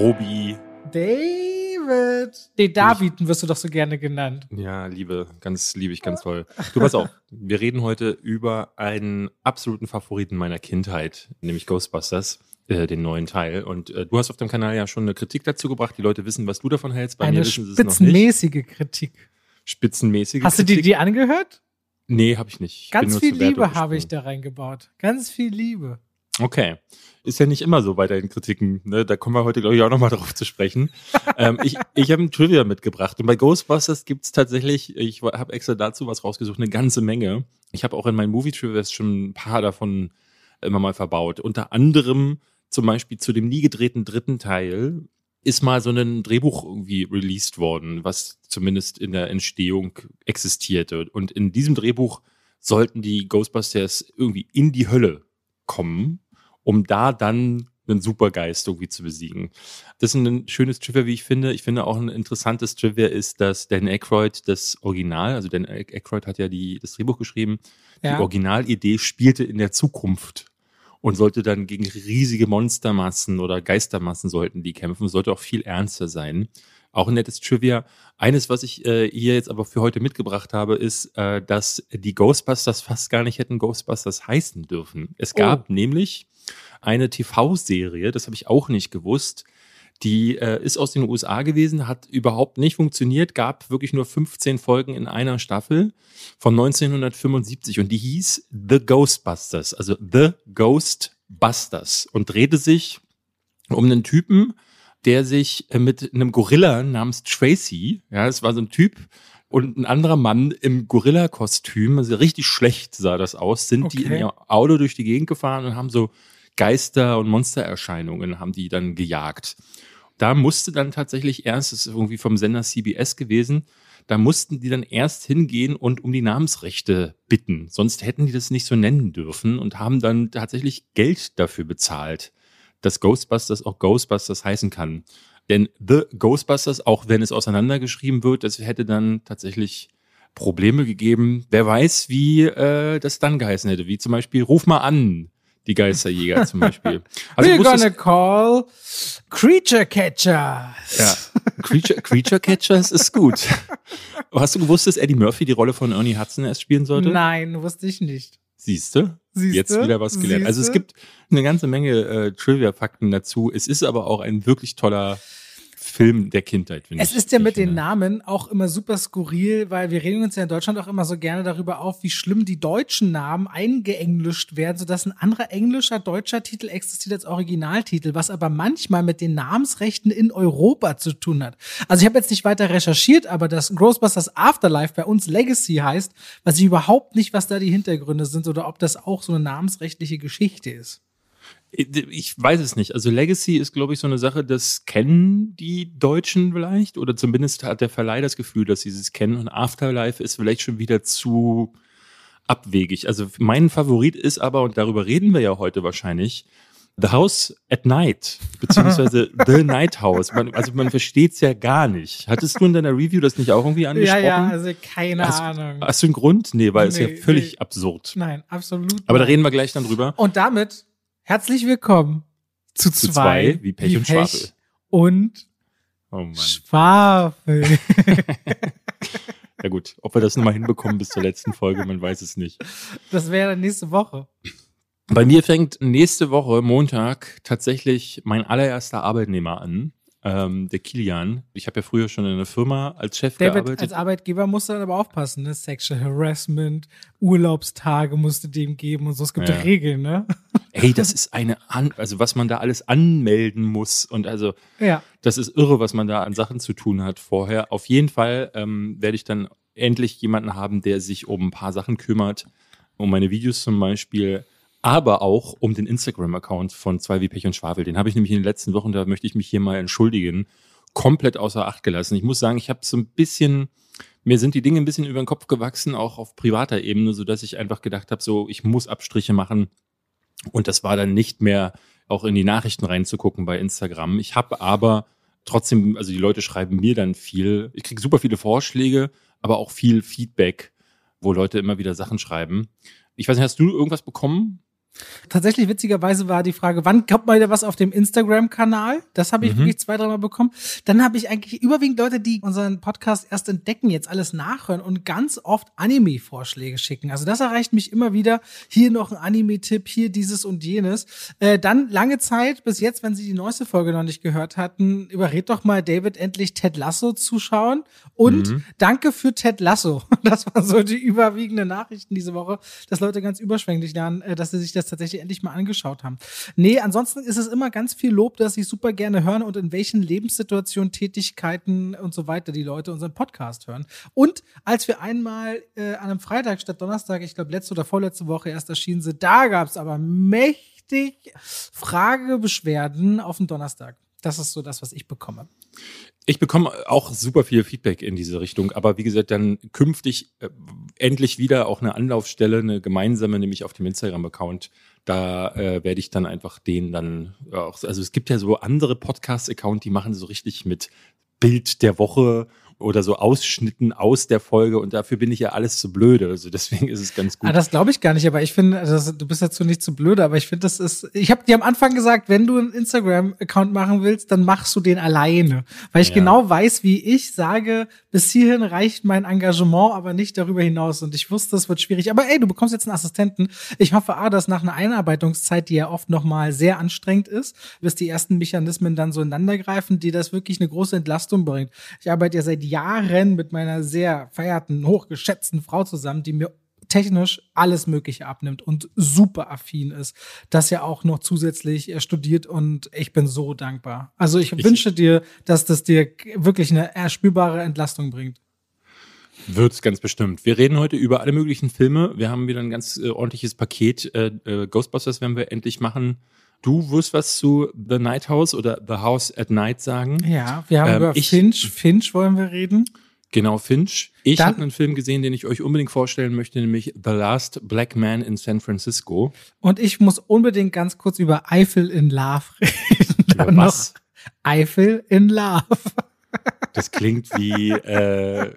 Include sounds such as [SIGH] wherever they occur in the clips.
Robi. David. Den David wirst du doch so gerne genannt. Ja, liebe, ganz liebe ich ganz toll. Du pass auf, wir reden heute über einen absoluten Favoriten meiner Kindheit, nämlich Ghostbusters, äh, den neuen Teil. Und äh, du hast auf dem Kanal ja schon eine Kritik dazu gebracht. Die Leute wissen, was du davon hältst. Bei Eine mir wissen sie es noch nicht. spitzenmäßige Kritik. Spitzenmäßige Hast du dir Kritik. die angehört? Nee, habe ich nicht. Ich Ganz viel Liebe habe ich da reingebaut. Ganz viel Liebe. Okay. Ist ja nicht immer so bei deinen Kritiken. Ne? Da kommen wir heute, glaube ich, auch nochmal drauf zu sprechen. [LAUGHS] ähm, ich ich habe ein Trivia mitgebracht. Und bei Ghostbusters gibt's tatsächlich, ich habe extra dazu was rausgesucht, eine ganze Menge. Ich habe auch in meinen Movie-Trivias schon ein paar davon immer mal verbaut. Unter anderem zum Beispiel zu dem nie gedrehten dritten Teil ist mal so ein Drehbuch irgendwie released worden, was zumindest in der Entstehung existierte. Und in diesem Drehbuch sollten die Ghostbusters irgendwie in die Hölle kommen, um da dann einen Supergeist irgendwie zu besiegen. Das ist ein schönes Trivia, wie ich finde. Ich finde auch ein interessantes Trivia ist, dass Dan Aykroyd das Original, also Dan Aykroyd hat ja die, das Drehbuch geschrieben, Ja. die Originalidee spielte in der Zukunft und sollte dann gegen riesige Monstermassen oder Geistermassen sollten die kämpfen, sollte auch viel ernster sein. Auch ein nettes Trivia. Eines, was ich äh, hier jetzt aber für heute mitgebracht habe, ist, äh, dass die Ghostbusters fast gar nicht hätten Ghostbusters heißen dürfen. Es gab nämlich eine TV-Serie, das habe ich auch nicht gewusst, die äh, ist aus den USA gewesen, hat überhaupt nicht funktioniert, gab wirklich nur 15 Folgen in einer Staffel von 1975 und die hieß The Ghostbusters, also The Ghostbusters und drehte sich um einen Typen, der sich äh, mit einem Gorilla namens Tracy, ja, es war so ein Typ und ein anderer Mann im Gorilla-Kostüm, also richtig schlecht sah das aus, sind die in Okay. ihr Auto durch die Gegend gefahren und haben so Geister- und Monstererscheinungen haben die dann gejagt. Da musste dann tatsächlich erst, das ist irgendwie vom Sender CBS gewesen, da mussten die dann erst hingehen und um die Namensrechte bitten. Sonst hätten die das nicht so nennen dürfen und haben dann tatsächlich Geld dafür bezahlt, dass Ghostbusters auch Ghostbusters heißen kann. Denn The Ghostbusters, auch wenn es auseinandergeschrieben wird, das hätte dann tatsächlich Probleme gegeben. Wer weiß, wie äh, das dann geheißen hätte. Wie zum Beispiel Ruf mal an, die Geisterjäger zum [LAUGHS] Beispiel. Also We're gonna call Creature Catcher. ja. Creature, Creature Catchers ist gut. Hast du gewusst, dass Eddie Murphy die Rolle von Ernie Hudson erst spielen sollte? Nein, wusste ich nicht. Siehste? Siehste? Jetzt wieder was gelernt. Also es Siehste? gibt eine ganze Menge äh, Trivia-Fakten dazu. Es ist aber auch ein wirklich toller Film der Kindheit, finde ich. Es ist ja mit den. Namen auch immer super skurril, weil wir regen uns ja in Deutschland auch immer so gerne darüber auf, wie schlimm die deutschen Namen eingeenglischt werden, sodass ein anderer englischer deutscher Titel existiert als Originaltitel, was aber manchmal mit den Namensrechten in Europa zu tun hat. Also ich habe jetzt nicht weiter recherchiert, aber dass Ghostbusters Afterlife bei uns Legacy heißt, weiß ich überhaupt nicht, was da die Hintergründe sind oder ob das auch so eine namensrechtliche Geschichte ist. Ich weiß es nicht. Also Legacy ist, glaube ich, so eine Sache, das kennen die Deutschen vielleicht oder zumindest hat der Verleih das Gefühl, dass sie es kennen und Afterlife ist vielleicht schon wieder zu abwegig. Also mein Favorit ist aber, und darüber reden wir ja heute wahrscheinlich, The House at Night, beziehungsweise [LAUGHS] The Night House. Man, also man versteht es ja gar nicht. Hattest du in deiner Review das nicht auch irgendwie Ja, angesprochen? ja, also keine hast, Ahnung. hast du einen Grund? Nee, weil es Nee, ja völlig nee. absurd. Nein, absolut. Aber da reden wir gleich dann drüber. Und damit herzlich willkommen zu, Zu zwei, zwei, wie Pech und Schwafel. und Oh. Schwafel. [LAUGHS] Ja gut, ob wir das nochmal hinbekommen bis zur letzten Folge, man weiß es nicht. Das wäre nächste Woche. Bei mir fängt nächste Woche, Montag, tatsächlich mein allererster Arbeitnehmer an, ähm, der Kilian. Ich habe ja früher schon in einer Firma als Chef David, gearbeitet. als Arbeitgeber musst du dann aber aufpassen, ne? Sexual Harassment, Urlaubstage musst du dem geben und so. Es gibt Ja. Regeln, ne? Ey, das ist eine, an also was man da alles anmelden muss und also Ja. das ist irre, was man da an Sachen zu tun hat vorher. Auf jeden Fall ähm, werde ich dann endlich jemanden haben, der sich um ein paar Sachen kümmert, um meine Videos zum Beispiel, aber auch um den Instagram-Account von zwei wie Pech und Schwafel. Den habe ich nämlich in den letzten Wochen, da möchte ich mich hier mal entschuldigen, komplett außer Acht gelassen. Ich muss sagen, ich habe so ein bisschen, mir sind die Dinge ein bisschen über den Kopf gewachsen, auch auf privater Ebene, so dass ich einfach gedacht habe, so ich muss Abstriche machen. Und das war dann nicht mehr auch in die Nachrichten reinzugucken bei Instagram. Ich habe aber trotzdem, also die Leute schreiben mir dann viel. Ich kriege super viele Vorschläge, aber auch viel Feedback, wo Leute immer wieder Sachen schreiben. Ich weiß nicht, hast du irgendwas bekommen? Tatsächlich witzigerweise war die Frage, wann kommt mal wieder was auf dem Instagram-Kanal? Das habe ich mhm. wirklich zwei, dreimal bekommen. Dann habe ich eigentlich überwiegend Leute, die unseren Podcast erst entdecken, jetzt alles nachhören und ganz oft Anime-Vorschläge schicken. Also das erreicht mich immer wieder. Hier noch ein Anime-Tipp, hier dieses und jenes. Äh, dann lange Zeit, bis jetzt, wenn Sie die neueste Folge noch nicht gehört hatten, überred doch mal David endlich Ted Lasso zuschauen. Und mhm. danke für Ted Lasso. [LAUGHS] Das waren so die überwiegenden Nachrichten diese Woche, dass Leute ganz überschwänglich lernen, äh, dass sie sich das tatsächlich endlich mal angeschaut haben. Nee, ansonsten ist es immer ganz viel Lob, dass ich super gerne hören und in welchen Lebenssituationen, Tätigkeiten und so weiter die Leute unseren Podcast hören. Und als wir einmal äh, an einem Freitag statt Donnerstag, ich glaube letzte oder vorletzte Woche erst erschienen sind, da gab es aber mächtig Fragebeschwerden auf den Donnerstag. Das ist so das, was ich bekomme. Ich bekomme auch super viel Feedback in diese Richtung, aber wie gesagt, dann künftig äh, endlich wieder auch eine Anlaufstelle, eine gemeinsame, nämlich auf dem Instagram-Account. Da äh, werde ich dann einfach den dann auch, also es gibt ja so andere Podcast-Account, die machen so richtig mit Bild der Woche oder so Ausschnitten aus der Folge und dafür bin ich ja alles zu blöde. Also [LAUGHS] deswegen ist es ganz gut. Ah, das glaube ich gar nicht, aber ich finde, also du bist dazu nicht zu blöde, aber ich finde, das ist. Ich habe dir am Anfang gesagt, wenn du einen Instagram-Account machen willst, dann machst du den alleine. Weil ich ja. genau weiß, wie ich sage, bis hierhin reicht mein Engagement, aber nicht darüber hinaus. Und ich wusste, es wird schwierig. Aber ey, du bekommst jetzt einen Assistenten. Ich hoffe, A, dass nach einer Einarbeitungszeit, die ja oft nochmal sehr anstrengend ist, bis die ersten Mechanismen dann so ineinander greifen, die das wirklich eine große Entlastung bringt. Ich arbeite ja seit Jahren mit meiner sehr feierten, hochgeschätzten Frau zusammen, die mir technisch alles Mögliche abnimmt und super affin ist, das ja auch noch zusätzlich studiert und ich bin so dankbar. Also ich, ich wünsche dir, dass das dir wirklich eine erspürbare Entlastung bringt. Wird's ganz bestimmt. Wir reden heute über alle möglichen Filme. Wir haben wieder ein ganz äh, ordentliches Paket. Äh, äh, Ghostbusters werden wir endlich machen. Du wirst was zu The Night House oder The House at Night sagen. Ja, wir haben ähm, über ich, Finch. Finch wollen wir reden. Genau, Finch. Ich habe einen Film gesehen, den ich euch unbedingt vorstellen möchte, nämlich The Last Black Man in San Francisco. Und ich muss unbedingt ganz kurz über Eiffel in Love [LAUGHS] reden. Über was? Eiffel in Love. Das klingt wie, äh,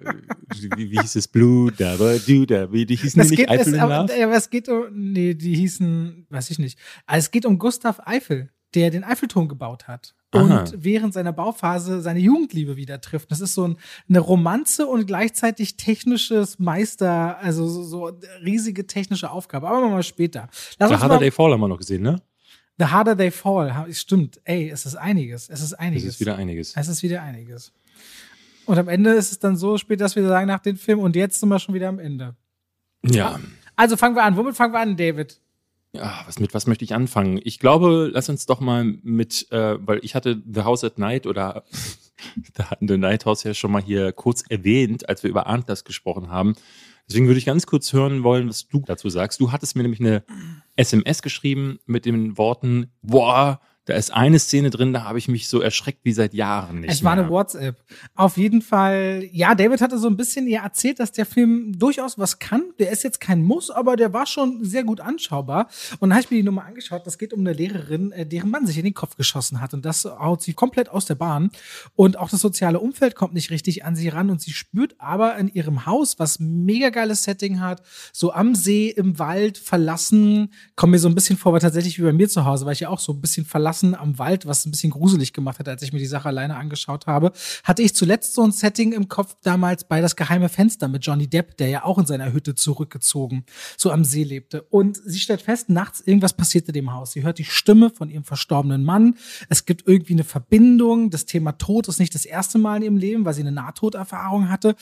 wie, wie hieß es, Blue, da, du, da, wie, die hießen das nicht geht, Eiffel es, aber, aber es geht um, nee, die hießen, weiß ich nicht. Also es geht um Gustav Eiffel, der den Eiffelturm gebaut hat. Aha. Und während seiner Bauphase seine Jugendliebe wieder trifft. Das ist so ein, eine Romanze und gleichzeitig technisches Meister, also so, so riesige technische Aufgabe. Aber mal später. Lass The Harder Day Fall haben wir noch gesehen, ne? The Harder They Fall, stimmt. Ey, es ist einiges. Es ist einiges. Es ist wieder einiges. Es ist wieder einiges. Und am Ende ist es dann so spät, dass wir sagen nach dem Film und jetzt sind wir schon wieder am Ende. Ja. Also fangen wir an. Womit fangen wir an, David? Ja, was mit was möchte ich anfangen? Ich glaube, lass uns doch mal mit, äh, weil ich hatte The House at Night oder [LAUGHS] da hatten The Night House ja schon mal hier kurz erwähnt, als wir über Antlers gesprochen haben. Deswegen würde ich ganz kurz hören wollen, was du dazu sagst. Du hattest mir nämlich eine SMS geschrieben mit den Worten, boah, da ist eine Szene drin, da habe ich mich so erschreckt wie seit Jahren nicht. Es war mehr. eine WhatsApp. Auf jeden Fall, ja, David hatte so ein bisschen ihr erzählt, dass der Film durchaus was kann. Der ist jetzt kein Muss, aber der war schon sehr gut anschaubar. Und dann habe ich mir die Nummer angeschaut. Das geht um eine Lehrerin, äh, deren Mann sich in den Kopf geschossen hat. Und das haut sie komplett aus der Bahn. Und auch das soziale Umfeld kommt nicht richtig an sie ran. Und sie spürt aber in ihrem Haus, was mega geiles Setting hat, so am See, im Wald, verlassen, kommt mir so ein bisschen vor, aber tatsächlich wie bei mir zu Hause, weil ich ja auch so ein bisschen verlassen verlassen am Wald, was ein bisschen gruselig gemacht hat, als ich mir die Sache alleine angeschaut habe, hatte ich zuletzt so ein Setting im Kopf damals bei Das geheime Fenster mit Johnny Depp, der ja auch in seiner Hütte zurückgezogen so am See lebte. Und sie stellt fest, nachts irgendwas passierte dem Haus. Sie hört die Stimme von ihrem verstorbenen Mann. Es gibt irgendwie eine Verbindung. Das Thema Tod ist nicht das erste Mal in ihrem Leben, weil sie eine Nahtoderfahrung hatte.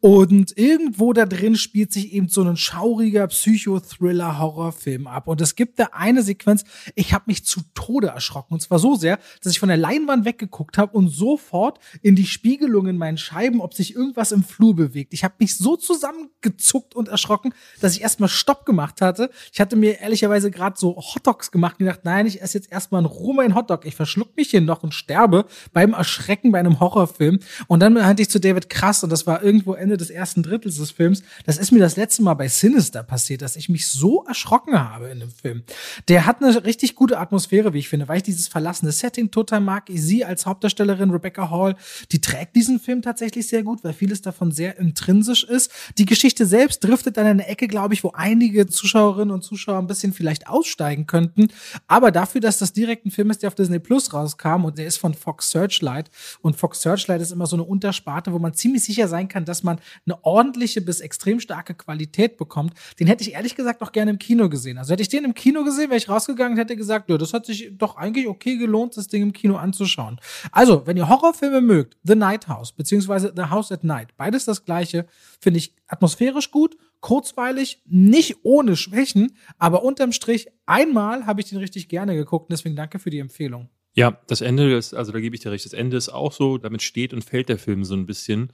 Und irgendwo da drin spielt sich eben so ein schauriger Psychothriller-Horrorfilm ab. Und es gibt da eine Sequenz, ich habe mich zu Tode erschrocken erschrocken. Und zwar so sehr, dass ich von der Leinwand weggeguckt habe und sofort in die Spiegelung in meinen Scheiben, ob sich irgendwas im Flur bewegt. Ich habe mich so zusammengezuckt und erschrocken, dass ich erstmal Stopp gemacht hatte. Ich hatte mir ehrlicherweise gerade so Hotdogs gemacht und gedacht, nein, ich esse jetzt erstmal in Ruhe meinen Hotdog. Ich verschluck mich hier noch und sterbe beim Erschrecken bei einem Horrorfilm. Und dann meinte ich zu David krass, und das war irgendwo Ende des ersten Drittels des Films, das ist mir das letzte Mal bei Sinister passiert, dass ich mich so erschrocken habe in dem Film. Der hat eine richtig gute Atmosphäre, wie ich finde, weil ich dieses verlassene Setting total mag. Sie als Hauptdarstellerin Rebecca Hall, die trägt diesen Film tatsächlich sehr gut, weil vieles davon sehr intrinsisch ist. Die Geschichte selbst driftet an eine Ecke, glaube ich, wo einige Zuschauerinnen und Zuschauer ein bisschen vielleicht aussteigen könnten. Aber dafür, dass das direkt ein Film ist, der auf Disney Plus rauskam und der ist von Fox Searchlight und Fox Searchlight ist immer so eine Untersparte, wo man ziemlich sicher sein kann, dass man eine ordentliche bis extrem starke Qualität bekommt. Den hätte ich ehrlich gesagt auch gerne im Kino gesehen. Also hätte ich den im Kino gesehen, wäre ich rausgegangen und hätte gesagt, ja, das hat sich doch eigentlich okay gelohnt, das Ding im Kino anzuschauen. Also, wenn ihr Horrorfilme mögt, The Night House beziehungsweise The House at Night, beides das gleiche, finde ich atmosphärisch gut, kurzweilig, nicht ohne Schwächen, aber unterm Strich einmal habe ich den richtig gerne geguckt und deswegen danke für die Empfehlung. Ja, das Ende ist, also da gebe ich dir recht, das Ende ist auch so, damit steht und fällt der Film so ein bisschen.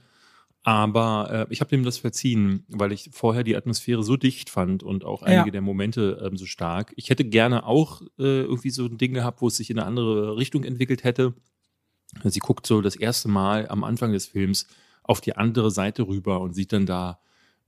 Aber äh, ich habe dem das verziehen, weil ich vorher die Atmosphäre so dicht fand und auch einige ja. der Momente ähm, so stark. Ich hätte gerne auch äh, irgendwie so ein Ding gehabt, wo es sich in eine andere Richtung entwickelt hätte. Sie guckt so das erste Mal am Anfang des Films auf die andere Seite rüber und sieht dann da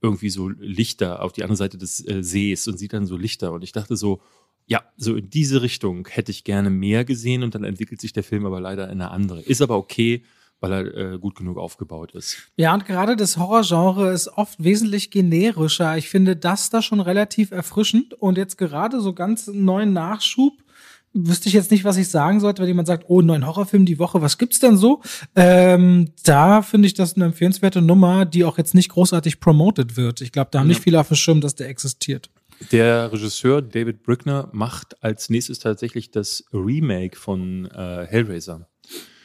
irgendwie so Lichter auf die andere Seite des äh, Sees und sieht dann so Lichter. Und ich dachte so, ja, so in diese Richtung hätte ich gerne mehr gesehen und dann entwickelt sich der Film aber leider in eine andere. Ist aber okay, weil er äh, gut genug aufgebaut ist. Ja, und gerade das Horrorgenre ist oft wesentlich generischer. Ich finde das da schon relativ erfrischend und jetzt gerade so ganz neuen Nachschub wüsste ich jetzt nicht, was ich sagen sollte, wenn jemand sagt, oh, neuen Horrorfilm die Woche, was gibt's denn so? Ähm, da finde ich das eine empfehlenswerte Nummer, die auch jetzt nicht großartig promoted wird. Ich glaube, da haben ja. nicht viele auf dem Schirm, dass der existiert. Der Regisseur David Brickner macht als nächstes tatsächlich das Remake von äh, Hellraiser.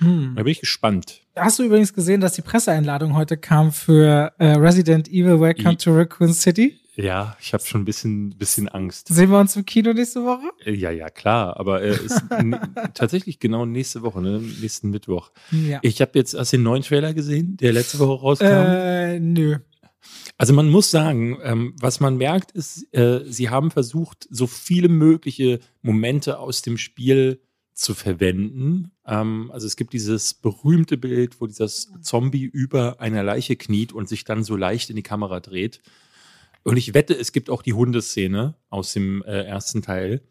Hm. Da bin ich gespannt. Hast du übrigens gesehen, dass die Presseeinladung heute kam für äh, Resident Evil Welcome I to Raccoon City? Ja, ich habe schon ein bisschen, bisschen Angst. Sehen wir uns im Kino nächste Woche? Äh, ja, ja, klar. Aber äh, ist [LAUGHS] tatsächlich genau nächste Woche, ne? nächsten Mittwoch. Ja. Ich habe jetzt, hast du den neuen Trailer gesehen, der letzte Woche rauskam? Äh, nö. Also man muss sagen, ähm, was man merkt, ist, äh, sie haben versucht, so viele mögliche Momente aus dem Spiel zu verwenden. Ähm, also es gibt dieses berühmte Bild, wo dieser Zombie über einer Leiche kniet und sich dann so leicht in die Kamera dreht. Und ich wette, es gibt auch die Hundeszene aus dem äh, ersten Teil.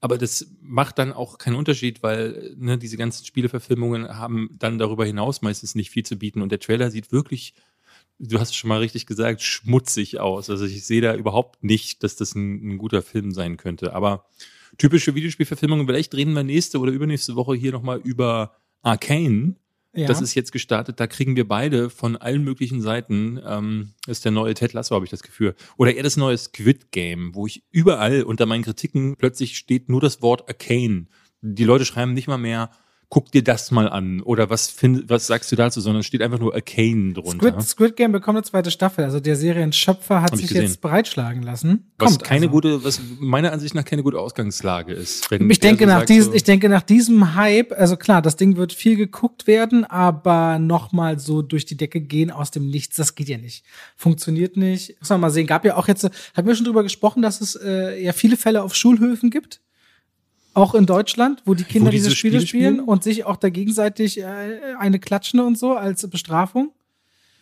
Aber das macht dann auch keinen Unterschied, weil ne, diese ganzen Spieleverfilmungen haben dann darüber hinaus meistens nicht viel zu bieten. Und der Trailer sieht wirklich, du hast es schon mal richtig gesagt, schmutzig aus. Also ich sehe da überhaupt nicht, dass das ein, ein guter Film sein könnte. Aber typische Videospielverfilmungen, vielleicht reden wir nächste oder übernächste Woche hier nochmal über Arcane. Ja. Das ist jetzt gestartet, da kriegen wir beide von allen möglichen Seiten, ähm, ist der neue Ted Lasso, habe ich das Gefühl. Oder eher das neue Squid Game, wo ich überall unter meinen Kritiken plötzlich steht nur das Wort Arcane. Die Leute schreiben nicht mal mehr guck dir das mal an oder was find, was sagst du dazu, sondern steht einfach nur Arcane drunter. Squid, Squid Game bekommt eine zweite Staffel, also der Serienschöpfer hat sich gesehen. jetzt breitschlagen lassen. Was Kommt keine also. gute, was meiner Ansicht nach keine gute Ausgangslage ist. ich denke so nach diesem, so ich denke nach diesem Hype, also klar, das Ding wird viel geguckt werden, aber nochmal so durch die Decke gehen aus dem Nichts, das geht ja nicht. Funktioniert nicht. Muss man mal sehen. Gab ja auch jetzt, haben wir schon drüber gesprochen, dass es äh, ja viele Fälle auf Schulhöfen gibt auch in Deutschland, wo die Kinder wo diese, diese, Spiele, Spiele spielen, spielen, und sich auch da gegenseitig äh, eine klatschen und so als Bestrafung?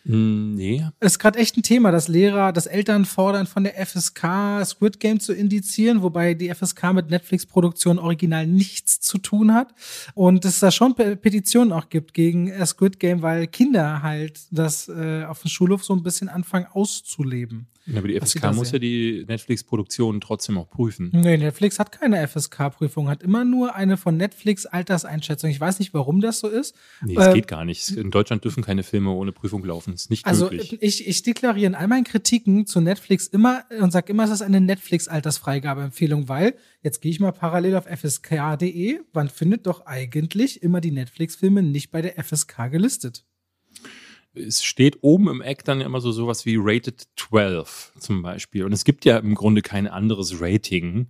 Hm, nee. Ist gerade echt ein Thema, dass Lehrer, dass Eltern fordern, von der FSK Squid Game zu indizieren, wobei die FSK mit Netflix-Produktion original nichts zu tun hat. Und es da schon Petitionen auch gibt gegen äh, Squid Game, weil Kinder halt das äh, auf dem Schulhof so ein bisschen anfangen auszuleben. Ja, aber die FSK muss ja die Netflix-Produktion trotzdem auch prüfen. Nee, Netflix hat keine FSK-Prüfung, hat immer nur eine von Netflix Alterseinschätzung. Ich weiß nicht, warum das so ist. Nee, es äh, geht gar nicht. In Deutschland dürfen keine Filme ohne Prüfung laufen. Das ist nicht also möglich. Ich, ich deklariere in all meinen Kritiken zu Netflix immer und sage immer, es ist eine Netflix-Altersfreigabeempfehlung, weil jetzt gehe ich mal parallel auf fsk.de. Man findet doch eigentlich immer die Netflix-Filme nicht bei der FSK gelistet es steht oben im Eck dann immer so sowas wie Rated 12 zum Beispiel. Und es gibt ja im Grunde kein anderes Rating.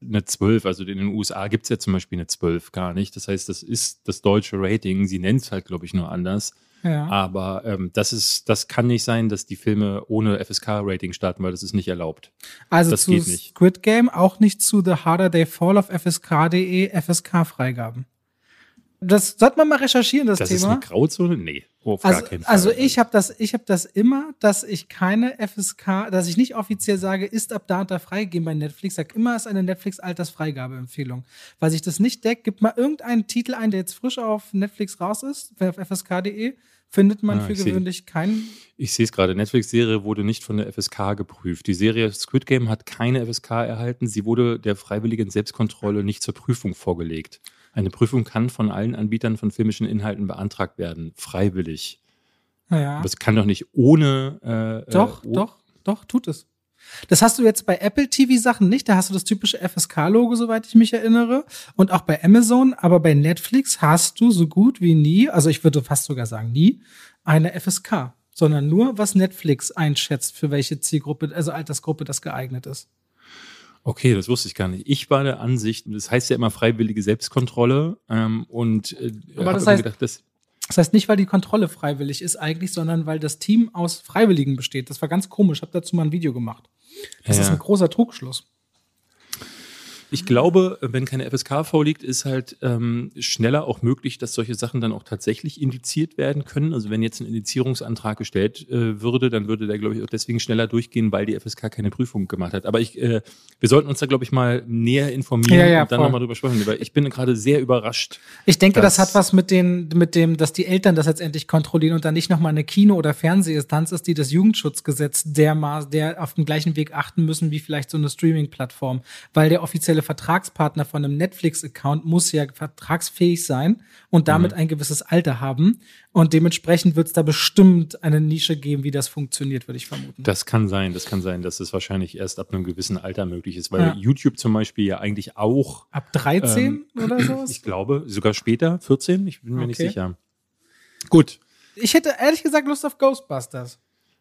Eine 12, also in den USA gibt es ja zum Beispiel eine 12 gar nicht. Das heißt, das ist das deutsche Rating. Sie nennt es halt, glaube ich, nur anders. Ja. Aber ähm, das ist, das kann nicht sein, dass die Filme ohne FSK-Rating starten, weil das ist nicht erlaubt. Also das zu Squid Game auch nicht zu The Harder They Fall auf FSK.de FSK-Freigaben. Das sollte man mal recherchieren, das, Das Thema. ist eine Grauzone? Nee, auf Also, gar keinen Fall. also ich habe das, ich habe das immer, dass ich keine FSK, dass ich nicht offiziell sage, ist ab da und da freigegeben bei Netflix. Sag immer, ist eine Netflix-Altersfreigabeempfehlung. Weil sich das nicht deckt, gibt mal irgendeinen Titel ein, der jetzt frisch auf Netflix raus ist, auf fsk.de, findet man Ah, für ich seh. gewöhnlich keinen. Ich sehe es gerade, Netflix-Serie wurde nicht von der FSK geprüft. Die Serie Squid Game hat keine FSK erhalten. Sie wurde der freiwilligen Selbstkontrolle nicht zur Prüfung vorgelegt. Eine Prüfung kann von allen Anbietern von filmischen Inhalten beantragt werden, freiwillig. Naja. Aber es kann doch nicht ohne. Äh, Doch, äh, oh- doch, doch, tut es. Das hast du jetzt bei Apple TV-Sachen nicht. Da hast du das typische FSK-Logo, soweit ich mich erinnere. Und auch bei Amazon. Aber bei Netflix hast du so gut wie nie, also ich würde fast sogar sagen nie, eine FSK. Sondern nur, was Netflix einschätzt, für welche Zielgruppe, also Altersgruppe das geeignet ist. Okay, das wusste ich gar nicht. Ich war der Ansicht, das heißt ja immer freiwillige Selbstkontrolle. Ähm, und äh, Aber das heißt- gedacht, das, Das heißt nicht, weil die Kontrolle freiwillig ist eigentlich, sondern weil das Team aus Freiwilligen besteht. Das war ganz komisch. Ich habe dazu mal ein Video gemacht. Das Ja. ist ein großer Trugschluss. Ich glaube, wenn keine FSK vorliegt, ist halt ähm, schneller auch möglich, dass solche Sachen dann auch tatsächlich indiziert werden können. Also wenn jetzt ein Indizierungsantrag gestellt äh, würde, dann würde der, glaube ich, auch deswegen schneller durchgehen, weil die FSK keine Prüfung gemacht hat. Aber ich, äh, wir sollten uns da, glaube ich, mal näher informieren Ja, ja, und dann nochmal drüber sprechen. Weil ich bin gerade sehr überrascht. Ich denke, das, hat was mit, den, mit dem, dass die Eltern das jetzt endlich kontrollieren und dann nicht nochmal eine Kino- oder Fernsehinstanz ist, die das Jugendschutzgesetz dermaßen, der auf den gleichen Weg achten müssen wie vielleicht so eine Streaming-Plattform. Weil der offizielle Vertragspartner von einem Netflix-Account muss ja vertragsfähig sein und damit ein gewisses Alter haben. Und dementsprechend wird es da bestimmt eine Nische geben, wie das funktioniert, würde ich vermuten. Das kann sein, das kann sein, dass es wahrscheinlich erst ab einem gewissen Alter möglich ist, weil Ja. YouTube zum Beispiel ja eigentlich auch Ab 13 oder [CLEARS THROAT] so? Ähm, Ich glaube, sogar später, 14, ich bin mir nicht Okay. sicher. Gut. Ich hätte ehrlich gesagt Lust auf Ghostbusters.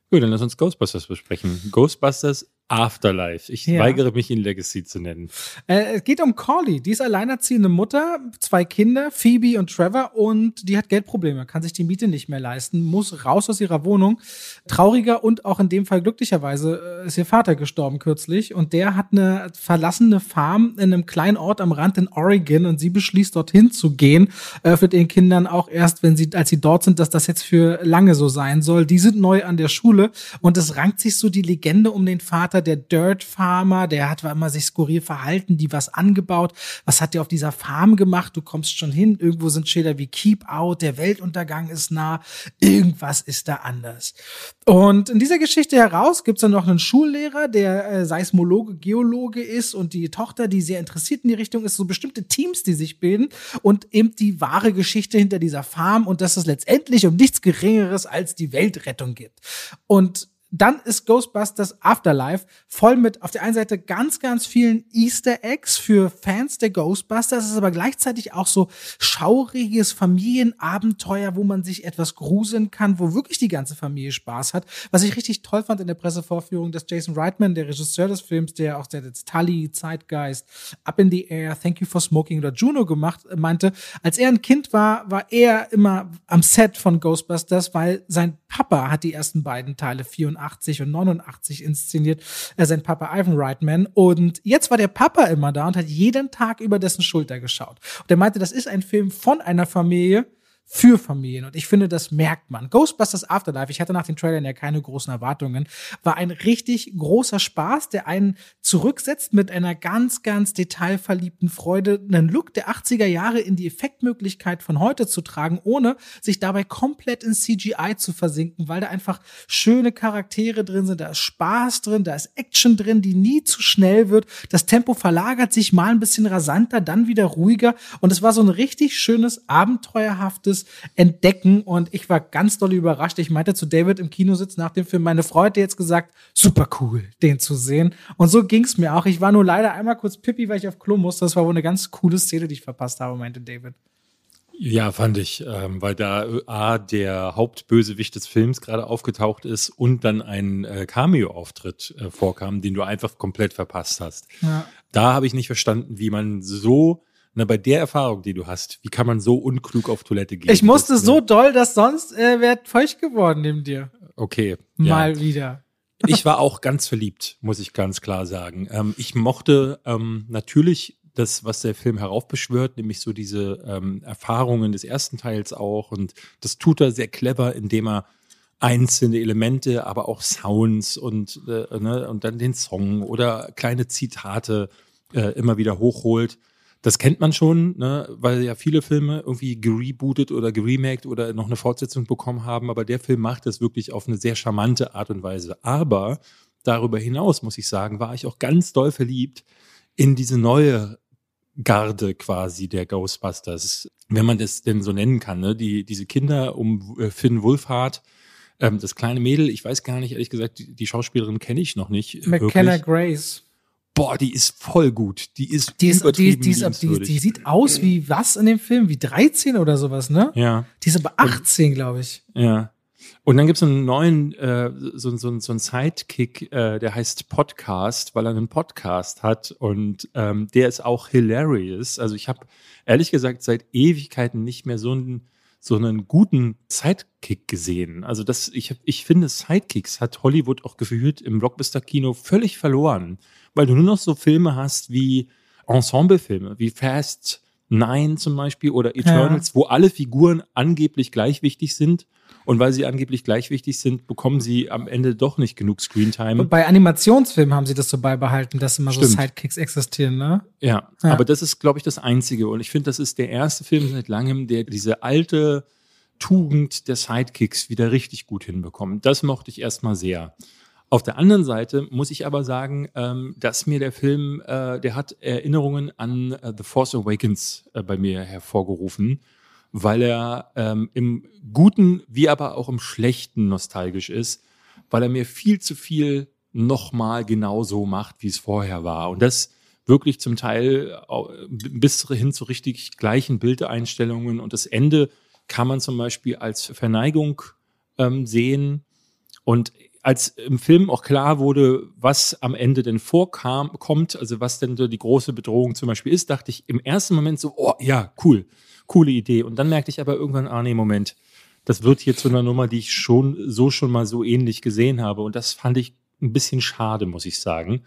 Gut, dann lass uns Ghostbusters besprechen. Ghostbusters Afterlife. Ich Ja. weigere mich, ihn Legacy zu nennen. Äh, es geht um Corley. Die ist alleinerziehende Mutter, zwei Kinder, Phoebe und Trevor, und die hat Geldprobleme, kann sich die Miete nicht mehr leisten, muss raus aus ihrer Wohnung. Trauriger und auch in dem Fall glücklicherweise äh, ist ihr Vater gestorben kürzlich und der hat eine verlassene Farm in einem kleinen Ort am Rand in Oregon und sie beschließt dorthin zu gehen. Öffnet ihren Kindern auch erst, wenn sie, als sie dort sind, dass das jetzt für lange so sein soll. Die sind neu an der Schule und es rankt sich so die Legende um den Vater, der Dirt Farmer, der hat immer sich skurril verhalten, die was angebaut. Was hat der auf dieser Farm gemacht? Du kommst schon hin, irgendwo sind Schilder wie Keep Out, der Weltuntergang ist nah, irgendwas ist da anders. Und in dieser Geschichte heraus gibt's dann noch einen Schullehrer, der äh, Seismologe, Geologe ist und die Tochter, die sehr interessiert in die Richtung ist, so bestimmte Teams, die sich bilden und eben die wahre Geschichte hinter dieser Farm und dass es letztendlich um nichts Geringeres als die Weltrettung gibt. Und dann ist Ghostbusters Afterlife voll mit auf der einen Seite ganz, ganz vielen Easter Eggs für Fans der Ghostbusters. Es ist aber gleichzeitig auch so schauriges Familienabenteuer, wo man sich etwas gruseln kann, wo wirklich die ganze Familie Spaß hat. Was ich richtig toll fand in der Pressevorführung, dass Jason Reitman, der Regisseur des Films, der auch der Tully, Zeitgeist, Up in the Air, Thank You for Smoking oder Juno gemacht, äh, meinte, als er ein Kind war, war er immer am Set von Ghostbusters, weil sein Papa hat die ersten beiden Teile 84 und 89 inszeniert, äh, sein Papa Ivan Reitman. Und jetzt war der Papa immer da und hat jeden Tag über dessen Schulter geschaut. Und er meinte, das ist ein Film von einer Familie, für Familien. Und ich finde, das merkt man. Ghostbusters Afterlife, ich hatte nach den Trailern ja keine großen Erwartungen, war ein richtig großer Spaß, der einen zurücksetzt mit einer ganz, ganz detailverliebten Freude, einen Look der 80er Jahre in die Effektmöglichkeit von heute zu tragen, ohne sich dabei komplett in CGI zu versinken, weil da einfach schöne Charaktere drin sind, da ist Spaß drin, da ist Action drin, die nie zu schnell wird. Das Tempo verlagert sich mal ein bisschen rasanter, dann wieder ruhiger. Und es war so ein richtig schönes, abenteuerhaftes Entdecken. Und ich war ganz doll überrascht. Ich meinte zu David im Kinositz nach dem Film, meine hat jetzt gesagt, super cool, den zu sehen. Und so ging's mir auch. Ich war nur leider einmal kurz pippi, weil ich auf Klo musste. Das war wohl eine ganz coole Szene, die ich verpasst habe, meinte David. Ja, fand ich, ähm, weil da äh, A, der Hauptbösewicht des Films gerade aufgetaucht ist und dann ein äh, Cameo-Auftritt äh, vorkam, den du einfach komplett verpasst hast. Ja. Da habe ich nicht verstanden, wie man so, na, bei der Erfahrung, die du hast, wie kann man so unklug auf Toilette gehen? Ich musste Das, äh, so doll, dass sonst äh, wäre feucht geworden neben dir. Okay. Mal wieder. Ich war auch ganz verliebt, muss ich ganz klar sagen. Ähm, ich mochte ähm, natürlich das, was der Film heraufbeschwört, nämlich so diese ähm, Erfahrungen des ersten Teils auch. Und das tut er sehr clever, indem er einzelne Elemente, aber auch Sounds und, äh, ne, und dann den Song oder kleine Zitate äh, immer wieder hochholt. Das kennt man schon, ne, weil ja viele Filme irgendwie gerebootet oder geremaked oder noch eine Fortsetzung bekommen haben, aber der Film macht das wirklich auf eine sehr charmante Art und Weise. Aber darüber hinaus, muss ich sagen, war ich auch ganz doll verliebt in diese neue Garde quasi der Ghostbusters, wenn man das denn so nennen kann. Ne? Die, diese Kinder um äh, Finn Wolfhard, ähm, das kleine Mädel, ich weiß gar nicht, ehrlich gesagt, die, die Schauspielerin kenne ich noch nicht. McKenna wirklich. Grace. Boah, die ist voll gut. Die ist die ist, die, die, ist, die, die sieht aus wie was in dem Film? Wie 13 oder sowas, ne? Ja. Die ist aber 18, glaube ich. Ja. Und dann gibt es einen neuen, äh, so, so, so einen Sidekick, äh, der heißt Podcast, weil er einen Podcast hat und ähm, der ist auch hilarious. Also ich habe ehrlich gesagt seit Ewigkeiten nicht mehr so einen, so einen guten Sidekick gesehen. Also das, ich, ich finde, Sidekicks hat Hollywood auch gefühlt im Blockbuster-Kino völlig verloren, weil du nur noch so Filme hast wie Ensemblefilme, wie Fast Nine zum Beispiel oder Eternals, ja. wo alle Figuren angeblich gleich wichtig sind und weil sie angeblich gleich wichtig sind, bekommen sie am Ende doch nicht genug Screentime. Bei Animationsfilmen haben sie das so beibehalten, dass immer Stimmt. so Sidekicks existieren, ne? Ja, ja. aber das ist, glaube ich, das Einzige. Und ich finde, das ist der erste Film seit langem, der diese alte Tugend der Sidekicks wieder richtig gut hinbekommt. Das mochte ich erstmal sehr. Auf der anderen Seite muss ich aber sagen, ähm, dass mir der Film, äh, der hat Erinnerungen an äh, The Force Awakens äh, bei mir hervorgerufen weil er ähm, im Guten wie aber auch im Schlechten nostalgisch ist, weil er mir viel zu viel nochmal genau so macht, wie es vorher war. Und das wirklich zum Teil bis hin zu richtig gleichen Bildeinstellungen. Und das Ende kann man zum Beispiel als Verneigung ähm, sehen. Und als im Film auch klar wurde, was am Ende denn vorkam, kommt, also was denn so die große Bedrohung zum Beispiel ist, dachte ich im ersten Moment so, oh ja, cool coole Idee. Und dann merkte ich aber irgendwann, ah nee, Moment, das wird hier zu einer Nummer, die ich schon so schon mal so ähnlich gesehen habe. Und das fand ich ein bisschen schade, muss ich sagen.